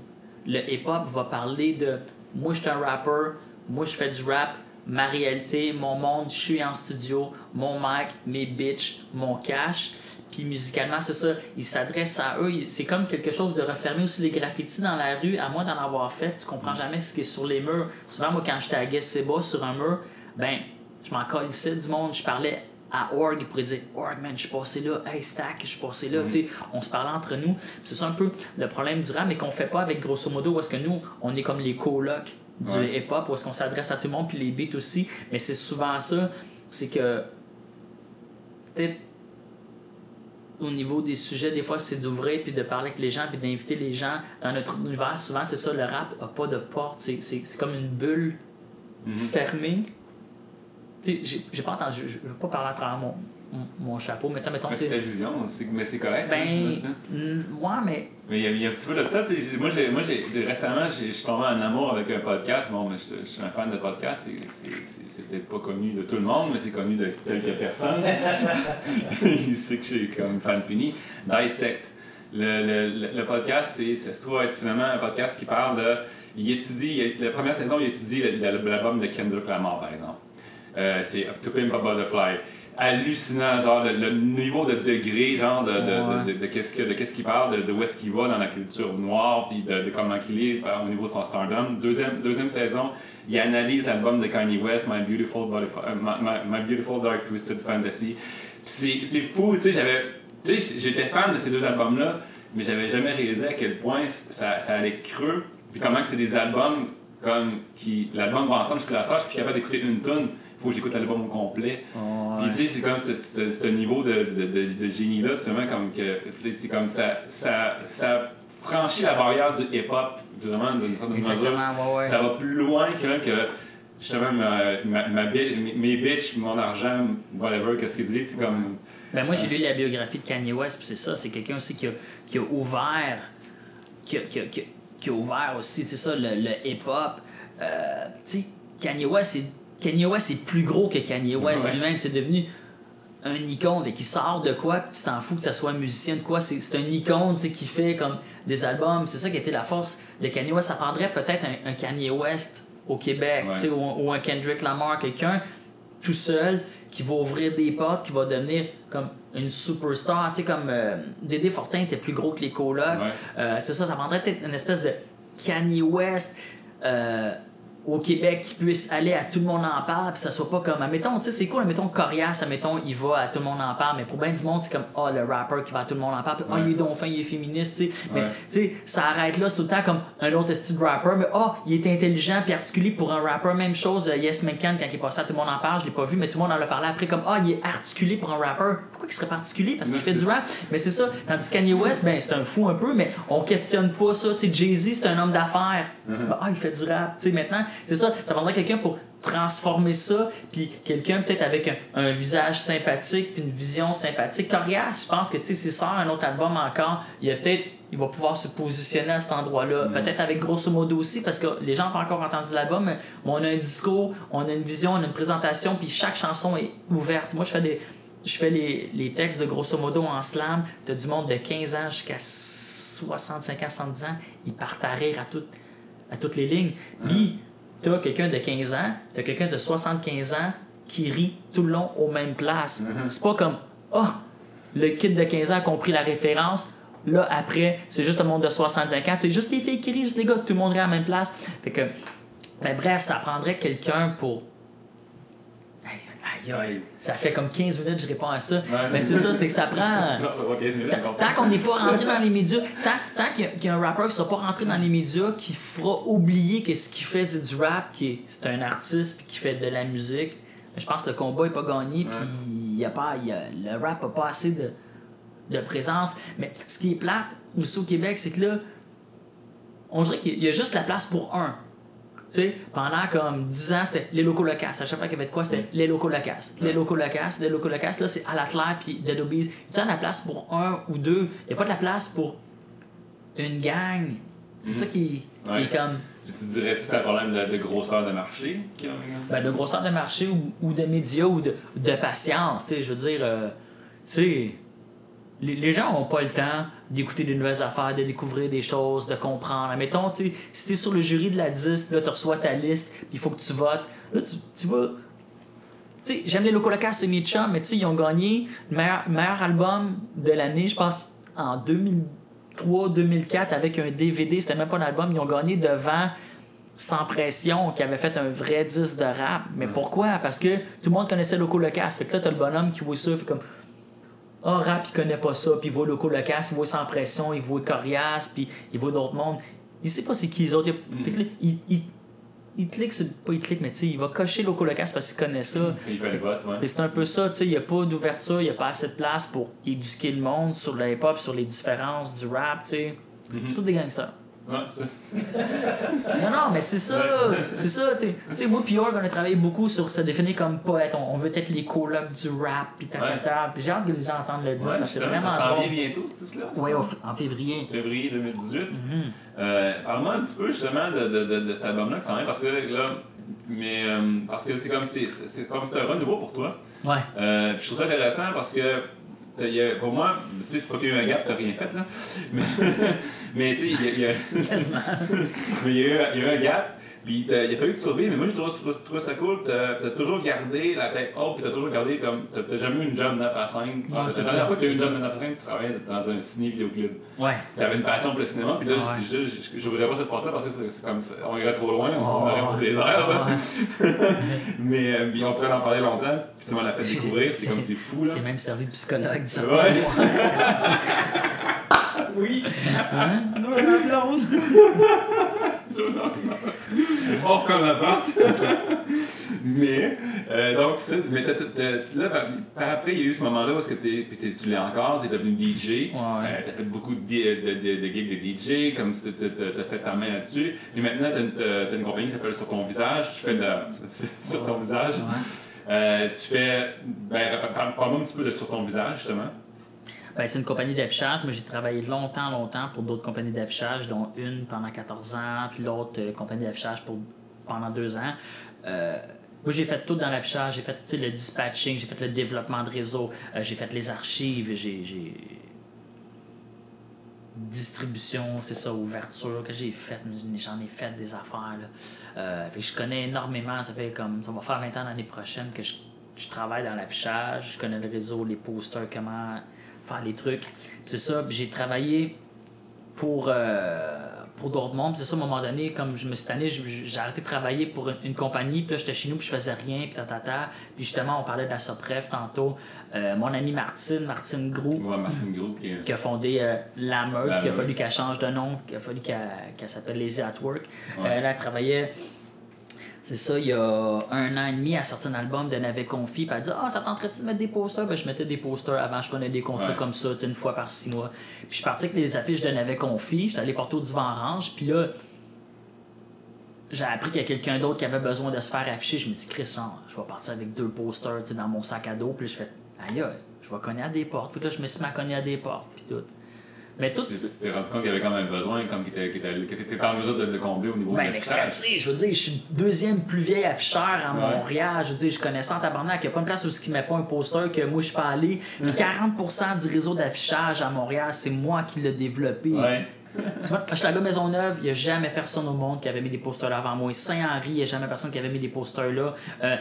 Le hip-hop va parler de moi, je suis un rapper, moi, je fais du rap, ma réalité, mon monde, je suis en studio, mon mic, mes bitches, mon cash. Puis musicalement, c'est ça, il s'adresse à eux. C'est comme quelque chose de refermé aussi. Les graffitis dans la rue, à moi d'en avoir fait, tu comprends jamais ce qui est sur les murs. Souvent, moi, quand j'étais à Guesseba sur un mur, ben, je m'en colissais du monde, je parlais à Org, il pourrait dire Org, man, je suis passé là, hey, Stack, je suis passé là, sais, on se parlait entre nous. C'est ça un peu le problème du rap, mais qu'on fait pas avec grosso modo, parce que nous, on est comme les colocs du hip-hop, où est-ce qu'on s'adresse à tout le monde, puis les beats aussi, mais c'est souvent ça, c'est que peut-être au niveau des sujets, des fois, c'est d'ouvrir puis de parler avec les gens puis d'inviter les gens dans notre univers. Souvent, c'est ça, le rap a pas de porte. C'est comme une bulle Mhm. fermée. Tu sais, j'ai- j'ai pas entendu, je, je veux pas parler à travers mon, mon, chapeau, mais tu sais, mettons, c'est ta vision, mais c'est correct. ben, hein, mais Mais il y, a, il y a un petit peu de ça. tu Moi, j'ai, moi j'ai, récemment, je suis tombé en amour avec un podcast. Bon, mais je, suis un fan de podcast. C'est, c'est, c'est, c'est peut-être pas connu de tout le monde, mais c'est connu de quelques personnes. il sait que je suis comme fan fini. Dissect. Le, le, le, podcast, c'est, ça se trouve être finalement un podcast qui parle de. Il étudie, la première saison, il étudie l'album de Kendrick Lamar, par exemple. Euh, c'est Up to Pimp a Butterfly. Hallucinant, genre le, le niveau de degré, genre de, de, de, de, qu'est-ce qu'il parle, de, où est-ce qu'il va dans la culture noire, puis de, comment il est au niveau de son stardom. Deuxième, deuxième saison, il analyse l'album de Kanye West, My Beautiful, euh, My, My- Beautiful Dark Twisted Fantasy. Puis c'est fou, tu sais, j'avais. J'étais fan de ces deux albums-là, mais j'avais jamais réalisé à quel point ça, ça allait creux, puis comment que c'est des albums comme qui. L'album va ensemble jusqu'à la suis plus capable d'écouter une tune, faut que j'écoute l'album au complet. Puis tu sais, c'est comme ce, ce, ce niveau de, de, de, de génie-là, finalement, comme que c'est comme ça, ça, ça franchit la barrière du hip-hop, vraiment, d'une certaine mesure. exactement, ouais, ouais. Ça va plus loin que, que justement ma, ma, ma bitch- mes, bitches, mon argent, whatever, qu'est-ce qu'il dit, c'est comme. Ben moi, j'ai lu la biographie de Kanye West, puis c'est ça, c'est quelqu'un aussi qui a, qui a ouvert, qui a, qui a- qui a- ouvert aussi, c'est ça, le, le hip-hop. Euh, tu sais, Kanye West, c'est Kanye West est plus gros que Kanye West Ouais. lui-même, c'est devenu un icône et qui sort de quoi, puis tu t'en fous que ça soit un musicien de quoi, c'est un icône, tu sais, qui fait comme des albums, c'est ça qui été la force de Kanye West. Ça prendrait peut-être un, un Kanye West au Québec, Ouais. tu sais, ou, ou un Kendrick Lamar, quelqu'un tout seul qui va ouvrir des portes, qui va devenir comme une superstar, tu sais, comme euh, Dédé Fortin était plus gros que les colocs. Ouais. Euh, c'est ça, ça prendrait peut-être une espèce de Kanye West euh, au Québec qui puisse aller à tout le monde en parle, puis ça soit pas comme, admettons, tu sais, c'est cool, admettons, Corias, admettons, il va à tout le monde en parle, mais pour bien du monde, c'est comme, ah, le rapper qui va à tout le monde en parle, puis ah, Ouais. il est donc fin, il est féministe, tu sais. Mais, tu sais, ça arrête là, c'est tout le temps comme un autre style de rapper, mais ah, il est intelligent puis articulé pour un rapper, même chose, euh, Yes McCann, quand il est passé à tout le monde en parle, je l'ai pas vu, mais tout le monde en a parlé après, comme, ah, il est articulé pour un rapper. Pourquoi il serait pas articulé? Parce qu'il fait du rap. Mais c'est ça. Tandis que Kanye West, ben, c'est un fou un peu, mais on questionne pas ça. Tu sais, Jay-Z, c'est un homme d'affaires. Ben, ah, il fait du rap. Tu sais, maintenant, c'est ça. Ça prendrait quelqu'un pour transformer ça, puis quelqu'un peut-être avec un, un visage sympathique, puis une vision sympathique. Corias, je pense que, tu sais, s'il sort un autre album encore, il y a peut-être il va pouvoir se positionner à cet endroit-là. Peut-être avec grosso modo aussi, parce que les gens n'ont pas encore entendu l'album, mais on a un discours, on a une vision, on a une présentation, puis chaque chanson est ouverte. Moi, je fais des. Je fais les, les textes de grosso modo en slam. T'as du monde de 15 ans jusqu'à 65 ans, 70 ans. Ils partent à rire à, toutes à toutes les lignes. Puis, t'as quelqu'un de 15 ans, t'as quelqu'un de 75 ans qui rit tout le long aux mêmes places. C'est pas comme, oh, le kid de 15 ans a compris la référence. Là, après, c'est juste le monde de 65 ans. C'est juste les filles qui rient, juste les gars, tout le monde rit à la même place. Fait que, ben, bref, ça prendrait quelqu'un pour. Aïe. Ça fait comme 15 minutes que je réponds à ça. Mais c'est ça, c'est que ça prend. Non, ok, c'est mieux, Tant, qu'on n'est pas rentré dans les médias, tant, tant qu'il y, a- qu'il y a un rappeur qui ne sera pas rentré dans les médias, qui fera oublier que ce qu'il fait c'est du rap, c'est un artiste qui fait de la musique, je pense que le combat n'est pas gagné, puis il y a pas, il y a- le rap n'a pas assez de, de présence. Mais ce qui est plat aussi au Québec, c'est que là, on dirait qu'il y a juste la place pour un. Sais, pendant comme 10 ans, c'était les locaux locas. À chaque fois qu'il y avait de quoi, c'était les locaux locas. Les locaux locas, les locaux locas. Là, c'est à la claire puis Dead Obies. Il y a de la place pour un ou deux. Il n'y a pas de la place pour une gang. C'est ça qui, qui est comme Tu dirais-tu que c'est un problème de, de grosseur de marché? ben, de grosseur de marché ou, ou de médias ou de, de patience. Je veux dire, euh, tu sais, les, les gens n'ont pas le temps d'écouter des nouvelles affaires, de découvrir des choses, de comprendre. Mettons, tu sais, si tu es sur le jury de la disque, là, tu reçois ta liste, il faut que tu votes. Là, tu, tu vas. Tu sais, j'aime les Loco Locas, c'est mes chums, mais tu sais, ils ont gagné le meilleur, meilleur album de l'année, je pense, en 2003-2004 avec un DVD. C'était même pas un album. Ils ont gagné devant sans pression qui avait fait un vrai disque de rap. Mais pourquoi? Parce que tout le monde connaissait Loco Locas. Fait que là, t'as le bonhomme qui voit ça, fait comme. Ah, rap, il connaît pas ça, puis il voit Loco Locas, il voit Sans Pression, il voit Corias, puis il voit d'autres mondes. Il sait pas c'est qui les autres. Il, il clique sur. Pas il clique, mais tu sais, il va cocher Loco Locas parce qu'il connaît ça. Il fait le vote, ouais. C'est un peu ça, tu sais, il n'y a pas d'ouverture, il n'y a pas assez de place pour éduquer le monde sur le hip-hop, sur les différences du rap, tu sais. C'est tous des gangsters. Ouais. Non, non, mais c'est ça, c'est ça, tu sais. Moi puis York, on a travaillé beaucoup sur se définir comme poète. On, on veut être les colocs du rap, puis ta, ta, ta. Puis j'ai hâte que les gens entendent le disque, Ouais, parce que c'est justement, vraiment ça s'en vient bientôt, ce disque-là? Oui, en février. Février 2018. Mhm. Euh, Parle-moi un petit peu justement de, de, de, de cet album-là qui s'en vient parce que là, mais euh, parce que c'est comme c'est c'est- comme c'était un renouveau pour toi. Ouais. Euh, je trouve ça intéressant parce que a- pour moi, tu sais, c'est pas qu'il y a eu un gap, t'as rien fait là. Mais, mais tu sais, il y a- il y a, mais il y, a eu, il y a eu un gap, puis il a fallu te sauver, mais moi j'ai trouvé, trouvé ça cool, t'as as toujours gardé la tête haute, puis t'as toujours gardé comme. T'as jamais eu une job 9 à 5. Ouais, c'est la dernière fois que t'as eu une job 9 à 5, tu travaillais dans un ciné-vidéoclub. Ouais. T'avais une passion pour le cinéma, puis là, Ouais. je- je- je- j'ouvrirais pas cette porte-là parce que c'est comme ça, on irait trop loin, on Oh, aurait pas des là. Ouais. Mais euh, puis on pourrait en parler longtemps, puis ça m'a l'a fait découvrir, c'est comme c'est fou, là. J'ai même servi de psychologue, ça. Ouais. Oui! Hein? On referme la porte. mais, euh, donc, mais t'as- t'as- t'as- là, par, par après, il y a eu ce moment-là que t'es, t'es- tu l'es encore, t'es devenu DJ. Ouais. Euh, t'as fait beaucoup de, de, de, de gigs de DJ, comme si t'as, fait ta main là-dessus. Puis maintenant, t'as une, t'as- une compagnie qui s'appelle Sur ton visage. Tu fais de, Sur ton visage. Ouais. Euh, tu fais. Ben, par- parle-moi un petit peu de Sur ton visage, justement. Ben, c'est une compagnie d'affichage. Moi, j'ai travaillé longtemps, longtemps pour d'autres compagnies d'affichage, dont une pendant 14 ans, puis l'autre euh, compagnie d'affichage pour, pendant deux ans. Euh, moi, j'ai fait tout dans l'affichage. J'ai fait le dispatching, j'ai fait le développement de réseau, euh, j'ai fait les archives, j'ai. Distribution, c'est ça, ouverture que j'ai fait, mais j'en ai fait des affaires. Là. Je connais énormément, ça fait comme. Ça va faire 20 ans l'année prochaine que je, je travaille dans l'affichage, je connais le réseau, les posters, comment faire les trucs. C'est ça, j'ai travaillé pour, euh, pour d'autres mondes. Puis C'est ça, à un moment donné, comme je me suis tanné, j'ai arrêté de travailler pour une, une compagnie. Puis là, j'étais chez nous, puis je faisais rien, puis tatata. Puis justement, on parlait de la Sopref tantôt. Euh, mon ami Martine, Martine Grou, Martine Gros, qui qui a fondé euh, La Meute, qu'il a fallu qu'elle change de nom, qu'il a fallu qu'elle s'appelle Lazy at Work. Ouais. Euh, là, elle travaillait, c'est ça, il y a un an et demi, elle a sorti un album de Navet Confi, puis elle dit Ah, ça tenterait-tu de mettre des posters Ben, je mettais des posters avant, je prenais des contrats Ouais. comme ça, une fois par six mois. Puis je suis parti avec les affiches de Navet Confi, j'étais allé porter au divan orange, puis là, j'ai appris qu'il y a quelqu'un d'autre qui avait besoin de se faire afficher. Je me dis, Chris, hein, je vais partir avec deux posters dans mon sac à dos. Puis je fais, aïe, aïe, je vais cogner à des portes. Puis là, je me suis mis à cogner à des portes. Puis tout. Mais tout Tu t'es rendu compte qu'il y avait quand même besoin, comme que t'étais en mesure de, de combler au niveau Ben, de l'expertise, je veux dire, je suis le deuxième plus vieil afficheur à Ouais. Montréal. Je veux dire, je connais ça en tabarnak. Il n'y a pas une place où il ne met pas un poster que moi je suis pas allé. Puis 40% du réseau d'affichage à Montréal, c'est moi qui l'ai développé. Ouais. Tu vois, quand je suis à Maisonneuve, il n'y a jamais personne au monde qui avait mis des posters là avant moi. Saint-Henri, il n'y a jamais personne qui avait mis des posters là. Euh,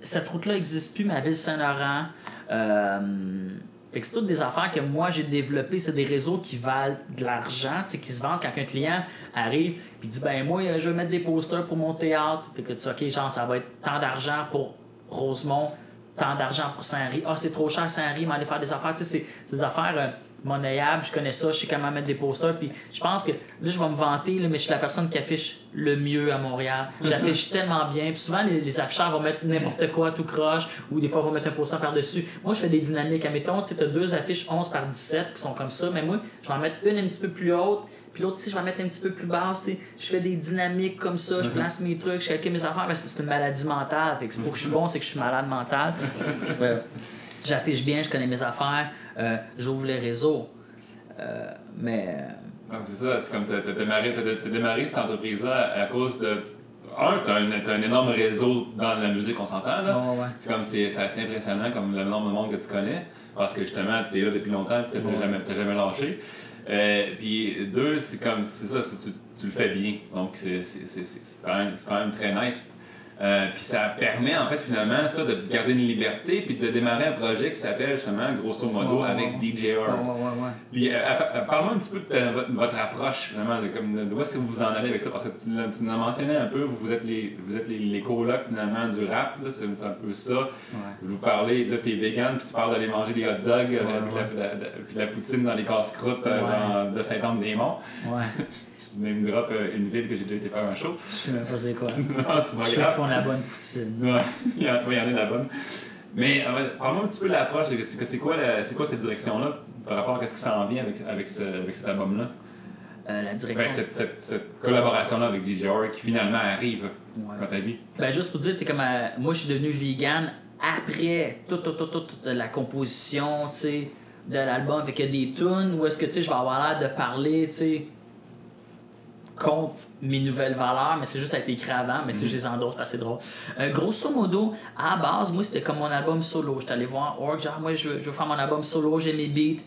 cette route-là n'existe plus, ma ville Saint-Laurent. Euh, c'est toutes des affaires que moi j'ai développées. C'est des réseaux qui valent de l'argent, qui se vendent quand un client arrive et dit Ben, moi, je vais mettre des posters pour mon théâtre. Puis que tu dis Ok, genre, ça va être tant d'argent pour Rosemont, tant d'argent pour Saint-Henri. Ah, c'est trop cher Saint-Henri, mais aller faire des affaires. Tu sais, c'est- c'est des affaires. euh, monnayables, je connais ça, je sais comment mettre des posters, puis je pense que là, je vais me vanter, là, mais je suis la personne qui affiche le mieux à Montréal. J'affiche tellement bien, puis souvent les, les afficheurs vont mettre n'importe quoi, tout croche, ou des fois vont mettre un poster par-dessus. Moi, je fais des dynamiques, admettons, tu t'as deux affiches 11 par 17 qui sont comme ça, mais moi, je vais en mettre une un petit peu plus haute, puis l'autre, sais, je vais en mettre un petit peu plus basse, tu sais. Je fais des dynamiques comme ça, je place mes trucs, je calcule mes affaires, mais c'est une maladie mentale, fait que c'est pour que je suis bon, c'est que je suis malade mental. Ouais. J'affiche bien, je connais mes affaires, euh, j'ouvre les réseaux. Euh, mais. Donc, c'est ça, c'est comme t'as t'as démarré, cette entreprise-là à cause de. Un, t'as un, t'as un énorme réseau dans la musique, on s'entend, là. Ouais. C'est comme, c'est assez impressionnant comme le nombre de monde que tu connais, parce que justement, t'es là depuis longtemps, puis t'as Ouais. jamais, jamais lâché. Euh, puis deux, c'est comme, c'est ça, tu, tu, tu le fais bien, donc c'est quand, quand même très nice. Euh, puis ça permet en fait finalement ça de garder une liberté puis de démarrer un projet qui s'appelle justement grosso modo avec DJR. Puis euh, parle-moi un petit peu de, votre, approche finalement, de, comme, où est-ce que vous en allez avec ça? Parce que tu, tu l'as mentionné un peu, vous êtes les vous êtes les, les colocs finalement du rap, c'est un peu ça. Vous parlez, là t'es vegan puis tu parles d'aller manger des hot dogs euh, la, puis la, poutine dans les casse-croûtes de Saint-Anne-des-Monts. Name drop euh, une ville que j'ai déjà été faire un show. Je sais même pas c'est quoi. non, grave. font la bonne poutine. Ouais, il y en a de la bonne. Mais euh, parle-moi un petit peu de l'approche. C'est quoi, quoi cette direction-là par rapport à ce qui s'en vient avec, avec, ce, avec cet album-là? Euh, la direction. Cette, cette, collaboration-là avec DJ Horror qui finalement arrive dans ta vie. Ben, juste pour dire, c'est comme moi je suis devenu vegan après toute, toute, toute, toute la composition de l'album. Fait qu'il y a des tunes où est-ce que je vais avoir l'air de parler, tu sais contre mes nouvelles valeurs, mais c'est juste ça a été écrit avant, mais tu sais, je les endosse parce que c'est drôle. Euh, grosso modo, à la base, moi, c'était comme mon album solo. J'étais allé voir Org, genre, moi, je, veux faire mon album solo, j'ai mes beats.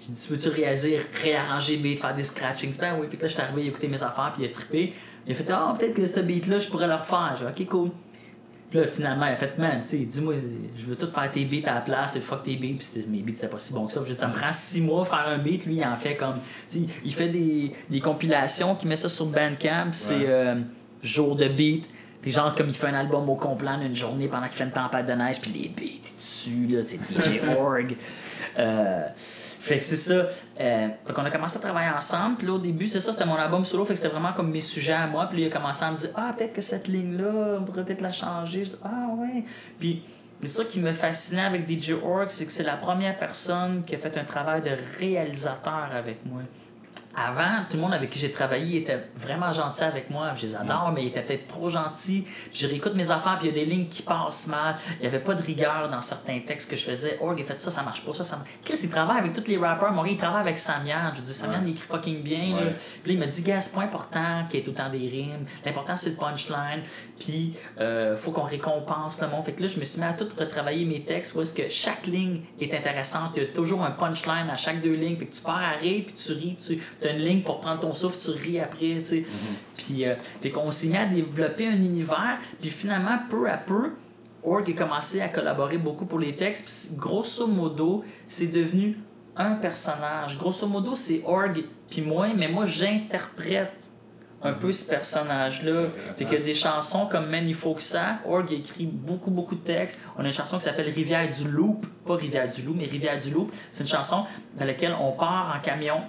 J'ai dit, tu veux-tu réaliser, réarranger les beats, faire des scratchings? Ben puis là, j'étais arrivé à écouter mes affaires, puis il a trippé. Il a fait, ah, peut-être que ce beat-là, je pourrais le refaire. J'ai ok, cool. Puis là, finalement, il a fait, man, tu sais, dis-moi, je veux tout faire tes beats à la place, et fuck tes beats, puis mes beats, c'était pas si bon que ça. Je ça me prend six mois faire un beat, lui, il en fait comme, tu sais, il fait des, des compilations, qui met ça sur Bandcamp, c'est euh, jour de beat. Puis genre, comme il fait un album au complet en une journée pendant qu'il fait une tempête de neige, puis les beats dessus, là, c'est DJ Org. Euh, fait que c'est ça. Euh, fait qu'on a commencé à travailler ensemble. Puis là, au début, c'est ça, c'était mon album solo. Fait que c'était vraiment comme mes sujets à moi. Puis là, il a commencé à me dire Ah, peut-être que cette ligne-là, on pourrait peut-être la changer. ah, ouais. Puis c'est ça qui me fascinait avec DJ Org, c'est que c'est la première personne qui a fait un travail de réalisateur avec moi avant, tout le monde avec qui j'ai travaillé était vraiment gentil avec moi. Je les adore, mais il était peut-être trop gentil. je réécoute mes affaires, puis il y a des lignes qui passent mal. Il n'y avait pas de rigueur dans certains textes que je faisais. Org, il fait ça, ça marche pas, ça, ça marche. Chris, il travaille avec tous les rappers. Moi, il travaille avec Samian. Je dis, Samian, il écrit fucking bien. Puis là, il m'a dit, gars, c'est pas important qu'il y ait tout le temps des rimes. L'important, c'est le punchline. Puis, euh, faut qu'on récompense le monde. Fait que là, je me suis mis à tout retravailler mes textes où est-ce que chaque ligne est intéressante. Il y a toujours un punchline à chaque deux lignes. Fait que tu pars à rire, puis tu ris. Tu une ligne pour prendre ton souffle, tu ris après, tu sais. Puis, euh, qu'on s'est mis à développer un univers. Puis finalement, peu à peu, Org a commencé à collaborer beaucoup pour les textes. Puis, grosso modo, c'est devenu un personnage. Grosso modo, c'est Org puis moi, mais moi, j'interprète un peu ce personnage-là. Fait a des chansons comme Man, il faut que ça. Org écrit beaucoup, beaucoup de textes. On a une chanson qui s'appelle Rivière du Loup. Pas Rivière du Loup, mais Rivière du Loup. C'est une chanson dans laquelle on part en camion,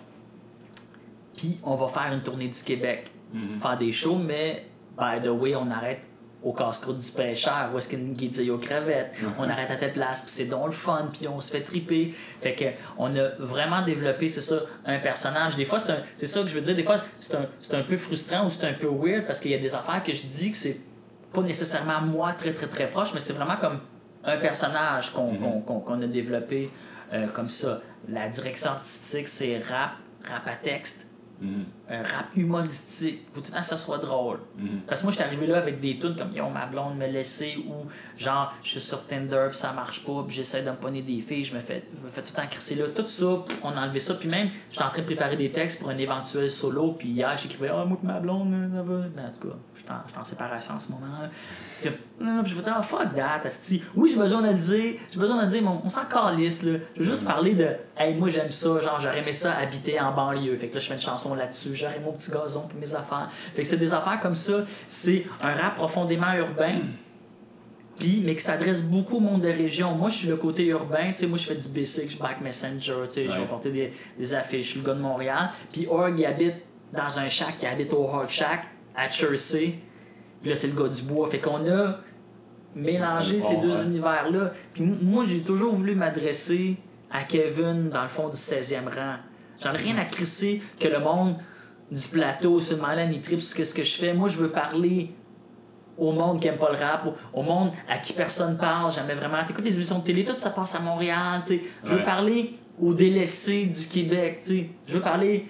puis on va faire une tournée du Québec. Mm-hmm. Faire des shows, mais by the way, on arrête au casse-croûte du pêcheur, où est-ce qu'il y a une guidille aux crevettes. Mm-hmm. On arrête à telle place, puis c'est donc le fun, puis on se fait triper. Fait que on a vraiment développé, c'est ça, un personnage. Des fois, c'est ça que je veux dire, des fois, c'est un, un, peu frustrant ou c'est un peu weird parce qu'il y a des affaires que je dis que c'est pas nécessairement moi très, très, très proche, mais c'est vraiment comme un personnage qu'on mm-hmm. a développé euh, comme ça. La direction artistique, c'est rap, rap à texte, Mm-hmm. Un rap humoristique. Faut tout le temps que ça soit drôle. Mm-hmm. Parce que moi, je suis arrivé là avec des tunes comme Yo, ma blonde me laisser ou genre, je suis sur Tinder puis ça marche pas puis j'essaie de me des filles, je me fais, me fais tout le temps crisser là. Tout ça, on a enlevé ça. Puis même, j'étais en train de préparer des textes pour un éventuel solo. Puis hier, j'écrivais Oh, moi, ma blonde, ça va. Ben, en tout cas, j'étais en, en, séparation en ce moment. Puis, je me oh, fuck that, asti. Oui, j'ai besoin de le dire. J'ai besoin de le dire, mais on, s'en calisse, là. Je veux juste mm-hmm. parler de Hey, moi, j'aime ça. Genre, j'aurais aimé ça habiter en banlieue. Fait que là, je fais une chanson là-dessus. J'aurais mon petit gazon pour mes affaires. Fait que c'est des affaires comme ça. C'est un rap profondément urbain. Puis, mais qui s'adresse beaucoup au monde de région. Moi, je suis le côté urbain, tu sais, moi, je fais du basic, je back messenger, tu sais, je vais porter des, des, affiches, je suis le gars de Montréal. Puis Org, il habite dans un shack, il habite au Hog Shack, à Chersey. Puis là, c'est le gars du bois. Fait qu'on a mélangé ces deux univers-là. Puis moi, j'ai toujours voulu m'adresser à Kevin, dans le fond, du 16e rang. J'en ai rien à crisser que le monde du plateau, sur Malin, il tripe sur ce que je fais. Moi, je veux parler au monde qui aime pas le rap, au monde à qui personne parle, jamais vraiment. T'écoutes les émissions de télé, tout ça passe à Montréal, tu sais. Je veux parler aux délaissés du Québec, tu sais. Je veux parler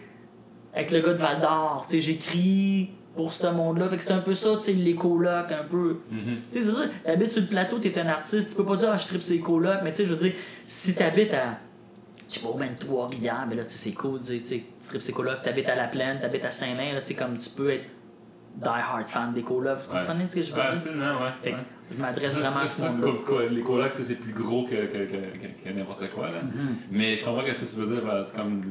avec le gars de Val d'Or, tu sais. J'écris pour ce monde-là. Fait que c'est un peu ça, tu sais, les colocs, un peu. Mm-hmm. Tu sais, c'est ça. T'habites sur le plateau, t'es un artiste, tu peux pas dire, ah, je tripe ces colocs, mais tu sais, je veux dire, si t'habites à je sais pas, ben trois rivières, mais là, tu sais, c'est cool, tu sais, tu tripes c'est cool là, t'habites à la plaine, t'habites à Saint-Lin, là, tu sais, comme tu peux être die-hard fan des colocs. Vous comprenez ce que je veux Ouais, dire? absolument, ouais. Fait que ouais. Je m'adresse vraiment à ce monde-là. Les colocs, ça, c'est plus gros que, que, que, que- que n'importe quoi. Là. Mm-hmm. Mais je comprends ce que tu veux dire. ben, comme,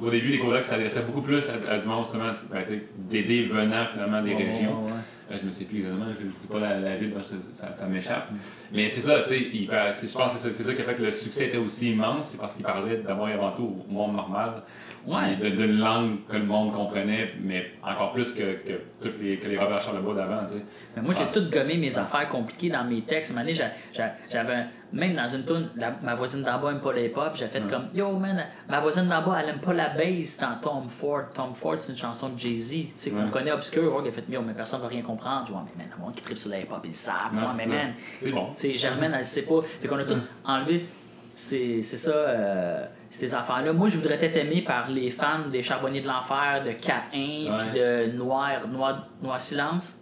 au début, les colocs s'adressaient beaucoup plus à, à du monde, justement, ben, d'aider venant finalement des régions. ouais, ouais. Euh, Je me sais plus exactement, je ne dis pas la, la ville, que ça, ça, ça m'échappe. Mm. Mais c'est ça, tu sais, je pense que c'est ça, c'est ça qui a fait que le succès était aussi immense, c'est parce qu'il parlait d'abord et avant tout au monde normal, Ouais. de- d'une langue que le monde comprenait, mais encore plus que, que, toutes les, que les Robert Charlebois d'avant, tu sais. Mais moi, j'ai tout gommé mes affaires compliquées dans mes textes. J'a- j'a- j'avais, même dans une tune, ma voisine d'en bas aime pas le hip-hop. J'ai fait comme, yo man, ma voisine d'en bas, elle aime pas la bass dans Tom Ford. Tom Ford, c'est une chanson de Jay-Z, tu sais, qu'on connaît obscur. Il a fait, yo, mais personne va rien comprendre. Je dis, ouais, mais man, le monde qui tripe sur le hip-hop, ils le savent. Non, Ouais, mais ça. man, C'est bon. tu sais, Germaine, elle le sait pas. Fait qu'on a tout enlevé. C'est c'est ça, euh, ces affaires-là. Moi, je voudrais être aimé par les fans des Charbonniers de l'Enfer, de Ouais. puis de Noir, Noir, Noir Silence.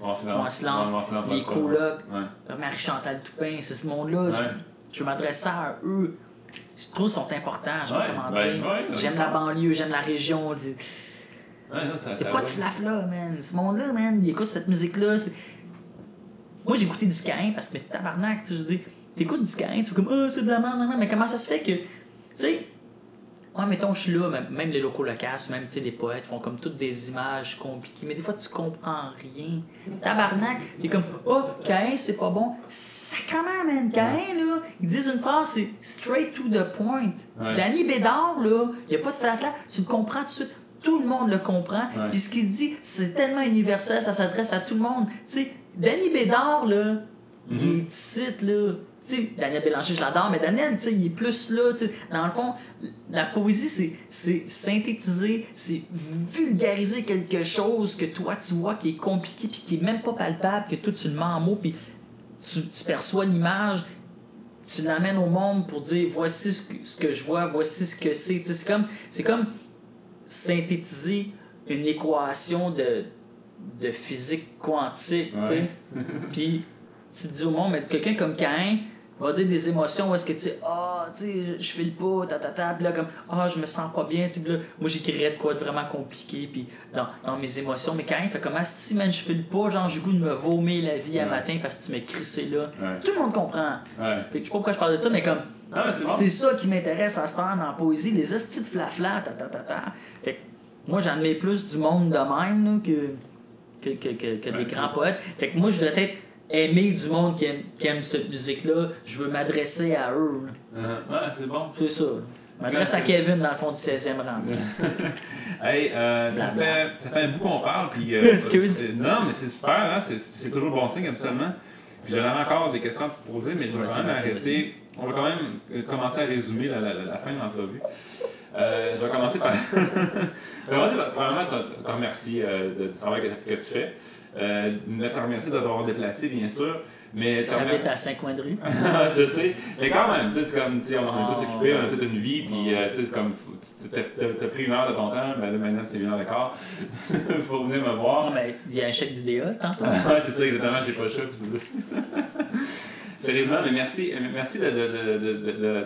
Noir silence. Noir Silence, Noir silence, les colocs. Ouais. Euh, Marie-Chantal Toupin, c'est ce monde-là. Ouais. Je, je m'adresse ça à eux. Je trouve qu'ils sont importants, je sais pas comment ben, dire. j'aime la banlieue, j'aime la région. C'est pas de flafla, man. Ce monde-là, man, il écoute cette musique-là. Moi, j'ai écouté du Caïn parce que, mais tabarnak, tu sais, je dis, t'écoutes du Caïn, tu fais comme, ah, c'est de la merde, mais comment ça se fait que, sais, Ouais, mettons, je suis là, même- les locaux locaux, même tu les poètes font comme toutes des images compliquées, mais des fois tu comprends rien. Tabarnak, t'es comme, oh, Caïn, c'est pas bon. Sacrement, man, Caïn, là, ils disent une phrase, c'est straight to the point. Ouais. Danny Bédard, là, y a pas de flafla, tu le comprends tout de suite. Tout le monde le comprend. Ouais. Puis ce qu'il dit, c'est tellement universel, ça s'adresse à tout le monde. Tu sais, Danny Bédard, là, il Mhm. est là. Sais, Daniel Bélanger, je l'adore, mais Daniel, tu sais, il est plus là. tu sais. Dans le fond, la poésie, c'est, c'est synthétiser, c'est vulgariser quelque chose que toi, tu vois qui est compliqué, puis qui est même pas palpable, que toi, tu le mets en mots, puis tu, tu perçois l'image, tu l'amènes au monde pour dire voici ce que, ce que je vois, voici ce que c'est. Tu sais, C'est comme, c'est comme synthétiser une équation de, de physique quantique. tu sais. Ouais. Puis tu te dis au monde, mais quelqu'un comme Cain va dire des émotions où est-ce que tu sais, ah, tu sais, je- file pas, ta ta ta, là, comme, ah, je me sens pas bien, tu sais, là, moi j'écrirais de quoi de vraiment compliqué, puis dans, dans mes émotions, mais Cain fait comment, si, man, je file pas, genre, j'ai goût de me vomir la vie à Ouais. matin parce que tu m'as crissé là. Ouais. Tout le monde comprend. Ouais. Fait que je sais pas pourquoi je parle de ça, mais comme, mais c'est bon. ça qui m'intéresse à ce temps la poésie, les estis de flafla, ta ta ta ta. Fait que moi, j'en mets plus du monde de même là, que, que, que, que, que des grands poètes. Fait que moi, je voudrais être aimer du monde qui aime, qui aime cette musique-là. Je veux m'adresser à eux. Ouais, c'est bon. C'est ça. Je m'adresse à Kevin dans le fond du 16e rang. Hey, euh, ça, fait, ça fait un bout qu'on parle, puis... euh, Excuse. Non, mais c'est super, hein, c'est, toujours bon signe, absolument. Puis j'en avais encore des questions à te poser, mais je vais quand même arrêter. On va quand même euh, commencer à résumer la- la- la fin de l'entrevue. Euh, je vais commencer par... je vais commencer par, premièrement, te, te remercier euh, de- du travail que, que tu fais. Euh, te remercier de t'avoir déplacé, bien sûr. Mais te J'habite à Saint-Coin-de-rue. je sais. Mais quand même, tu sais, c'est comme, tu sais, on est tous occupés, on a toute une vie, puis euh, tu sais, comme, t'as pris une heure de ton temps, ben là, maintenant c'est une heure et quart, pour venir me Non, voir. mais il y a un chèque du DA, tantôt. Ouais, c'est ça, exactement, j'ai pas le c'est ça. Sérieusement, mais merci, merci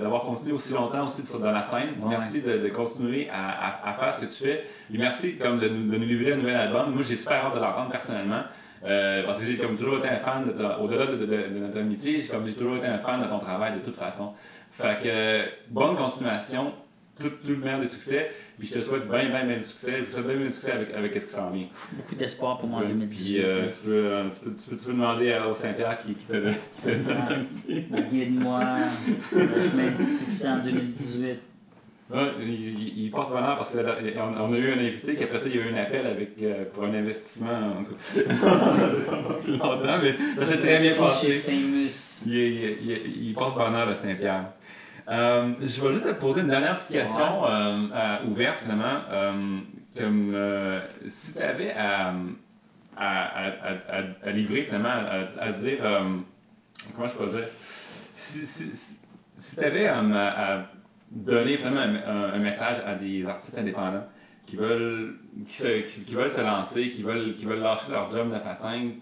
d'avoir continué aussi longtemps aussi sur- dans la scène. Ouais. Merci de, de continuer à, à- à faire ce que tu fais. Et merci comme de nous, de nous livrer un nouvel album. Moi, j'ai super hâte de l'entendre personnellement. euh, parce que j'ai comme toujours été un fan, au-delà de, notre amitié, j'ai comme j'ai toujours été un fan de ton travail de toute façon. Fait que bonne continuation, tout, tout le meilleur des succès. Puis je te souhaite bien, bien, bien de succès. Je vous souhaite bien, bien de succès avec, avec ce qui s'en vient. Beaucoup d'espoir pour moi en Ouais, 2018. Puis, euh, tu, peux, euh, tu, peux, tu, peux, tu peux demander à- Saint-Pierre qui, qui te petit. Guide-moi, le chemin du succès en 2018. Ouais, il, il- porte bonheur parce qu'on on a eu un invité qui après ça il y a eu un appel avec, euh, pour un investissement en tout pas plus longtemps, mais ça s'est très bien passé. Il, il- il- porte bonheur le Saint-Pierre. Euh, je vais juste te poser une dernière petite question euh, ouverte finalement. Euh, comme, si tu avais à, à, à, à, livrer finalement, à, dire, comment je peux dire, si, si, si, si tu avais à, donner vraiment un, message à des artistes indépendants qui veulent, qui, se- qui- qui veulent se lancer, qui veulent, qui veulent lâcher leur job 9 à 5,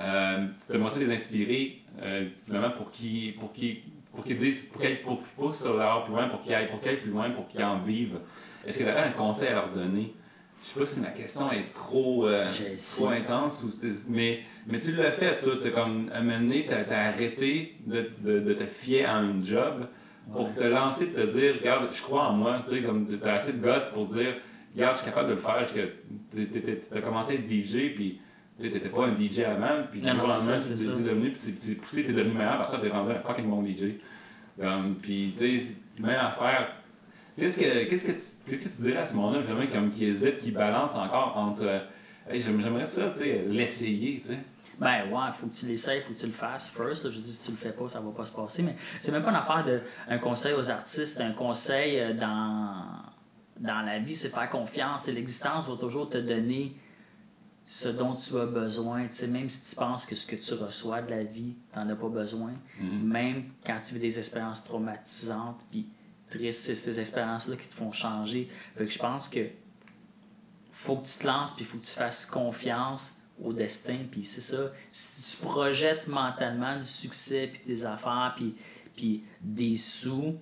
euh, tu te montrer les inspirer euh, finalement pour qu'ils pour qu'ils pour qu'ils disent pour qu'ils pour qu'ils poussent sur leur plus loin pour qu'ils aillent pour qu'ils aillent plus loin pour qu'ils en vivent est-ce que tu un conseil à leur donner? Je sais pas si ma question est trop, euh, trop intense, ou mais, mais tu l'as fait, toi. As comme, donné, tu as, arrêté de, de, de, te fier à un job pour te lancer et te dire, regarde, je crois en moi. Tu sais, comme, as assez de guts pour dire, regarde, je suis capable de le faire. Tu as commencé à être DJ, puis tu n'étais pas un DJ avant, puis du jour au lendemain, tu es devenu, puis tu es poussé, tu es devenu meilleur, parce que tu es rendu un fucking bon DJ. puis, tu sais, même affaire Qu'est-ce que, qu'est-ce, que tu, qu'est-ce que tu dirais à ce moment-là, vraiment, comme qui hésite, qui balance encore entre. Euh, j'aimerais ça, tu sais, l'essayer, tu sais? Ben ouais, faut que tu l'essayes, faut que tu le fasses first. Je dis, si tu le fais pas, ça va pas se passer. Mais c'est même pas une affaire de un conseil aux artistes, un conseil euh, dans, dans la vie, c'est faire confiance. L'existence va toujours te donner ce dont tu as besoin. sais même si tu penses que ce que tu reçois de la vie, tu n'en as pas besoin. Mm-hmm. Même quand tu vis des expériences traumatisantes, puis triste, c'est ces expériences-là qui te font changer. Fait que je pense que faut que tu te lances, puis faut que tu fasses confiance au destin, puis c'est ça. Si tu projettes mentalement du succès, puis des affaires, puis, puis des sous,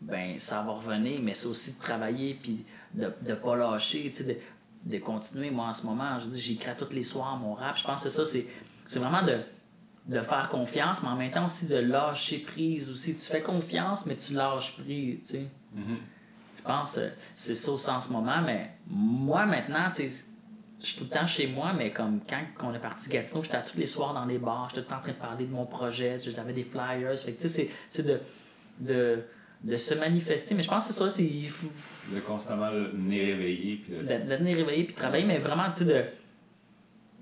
ben ça va revenir, mais c'est aussi de travailler, puis de ne pas lâcher, tu sais, de, de, continuer. Moi, en ce moment, je dis, j'écris tous les soirs mon rap. Je pense que c'est ça, c'est vraiment de de faire confiance, mais en même temps aussi de lâcher prise aussi. Tu fais confiance, mais tu lâches prise, tu sais. Mm-hmm. Je pense que c'est ça aussi en ce moment, mais moi maintenant, tu sais, je suis tout le temps chez moi, mais comme quand on est parti Gatineau, j'étais tous les soirs dans les bars, j'étais tout le temps en train de parler de mon projet, j'avais des flyers, fait tu sais, c'est de, de, de se manifester, mais je pense que c'est ça, c'est... De constamment venir réveiller. Puis de... de... venir réveiller, puis travailler, mais vraiment, tu sais, de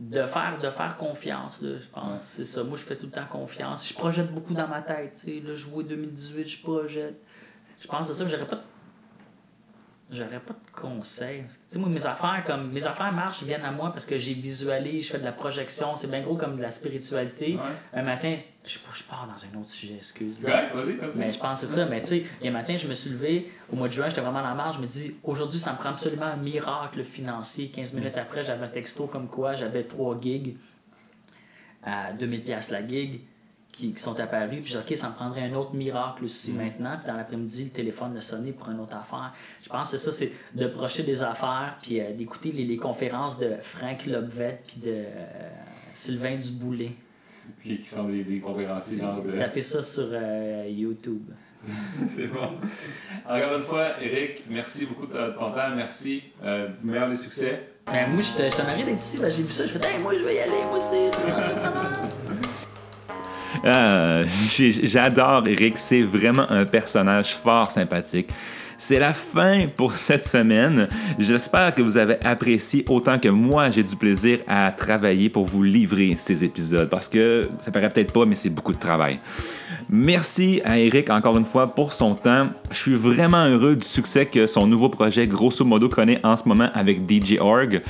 de faire, de faire confiance, je pense. C'est ça. Moi, je fais tout le temps confiance. Je projette beaucoup dans ma tête. Tu sais, là, je vois 2018, je projette. Je pense que ça. J'aurais pas j'aurais pas de conseils. Tu sais, moi, mes affaires, comme, mes affaires marchent, viennent à moi parce que j'ai visualisé, je fais de la projection, c'est bien gros comme de la spiritualité. Un matin, je, je pars dans un autre sujet, excuse. Ouais, vas-y, vas-y. Mais je pense que c'est ça. Mais tu sais, un matin, je me suis levé, au mois de juin, j'étais vraiment dans la marge, je me dis, aujourd'hui, ça me prend absolument un miracle financier. 15 minutes après, j'avais un texto comme quoi j'avais trois gigs à 2000$ la gig qui, sont apparus. Puis j'ai dit, OK, ça me prendrait un autre miracle aussi mm. maintenant. Puis dans l'après-midi, le téléphone a sonné pour une autre affaire. Je pense que c'est ça, c'est de projeter des affaires, puis euh, d'écouter les, les, conférences de Frank Lobvet, puis de euh, Sylvain Duboulet. Qui, qui sont des, des conférenciers genre de... Tapez ça sur euh, YouTube. c'est bon. Encore une fois, Eric, merci beaucoup de ton temps. Merci. meilleur des succès. Ben, moi, je t'en avais d'être ici. Ben, j'ai vu ça. Je fais, hey, moi, je vais y aller. Moi aussi. Ah, j'adore Eric, c'est vraiment un personnage fort sympathique. C'est la fin pour cette semaine. J'espère que vous avez apprécié autant que moi j'ai du plaisir à travailler pour vous livrer ces épisodes parce que ça paraît peut-être pas, mais c'est beaucoup de travail. Merci à Eric encore une fois pour son temps. Je suis vraiment heureux du succès que son nouveau projet grosso modo connaît en ce moment avec DJ Org.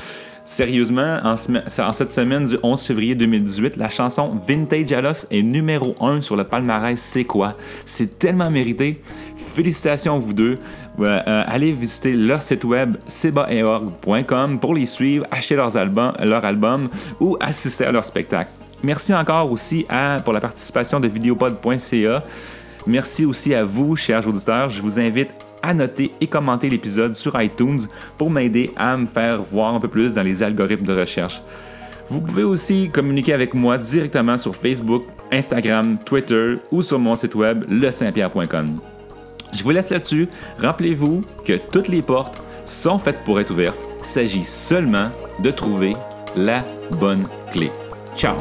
Sérieusement, en, cette semaine du 11 février 2018, la chanson Vintage Alos est numéro 1 sur le palmarès C'est quoi? C'est tellement mérité. Félicitations à vous deux. Euh, allez visiter leur site web sebaeorg.com pour les suivre, acheter leurs albums, leur album ou assister à leur spectacle. Merci encore aussi pour la participation de videopod.ca. Merci aussi à vous, chers auditeurs. Je vous invite à noter et commenter l'épisode sur iTunes pour m'aider à me faire voir un peu plus dans les algorithmes de recherche. Vous pouvez aussi communiquer avec moi directement sur Facebook, Instagram, Twitter ou sur mon site web lesaintpierre.com. Je vous laisse là-dessus. Rappelez-vous que toutes les portes sont faites pour être ouvertes. Il s'agit seulement de trouver la bonne clé. Ciao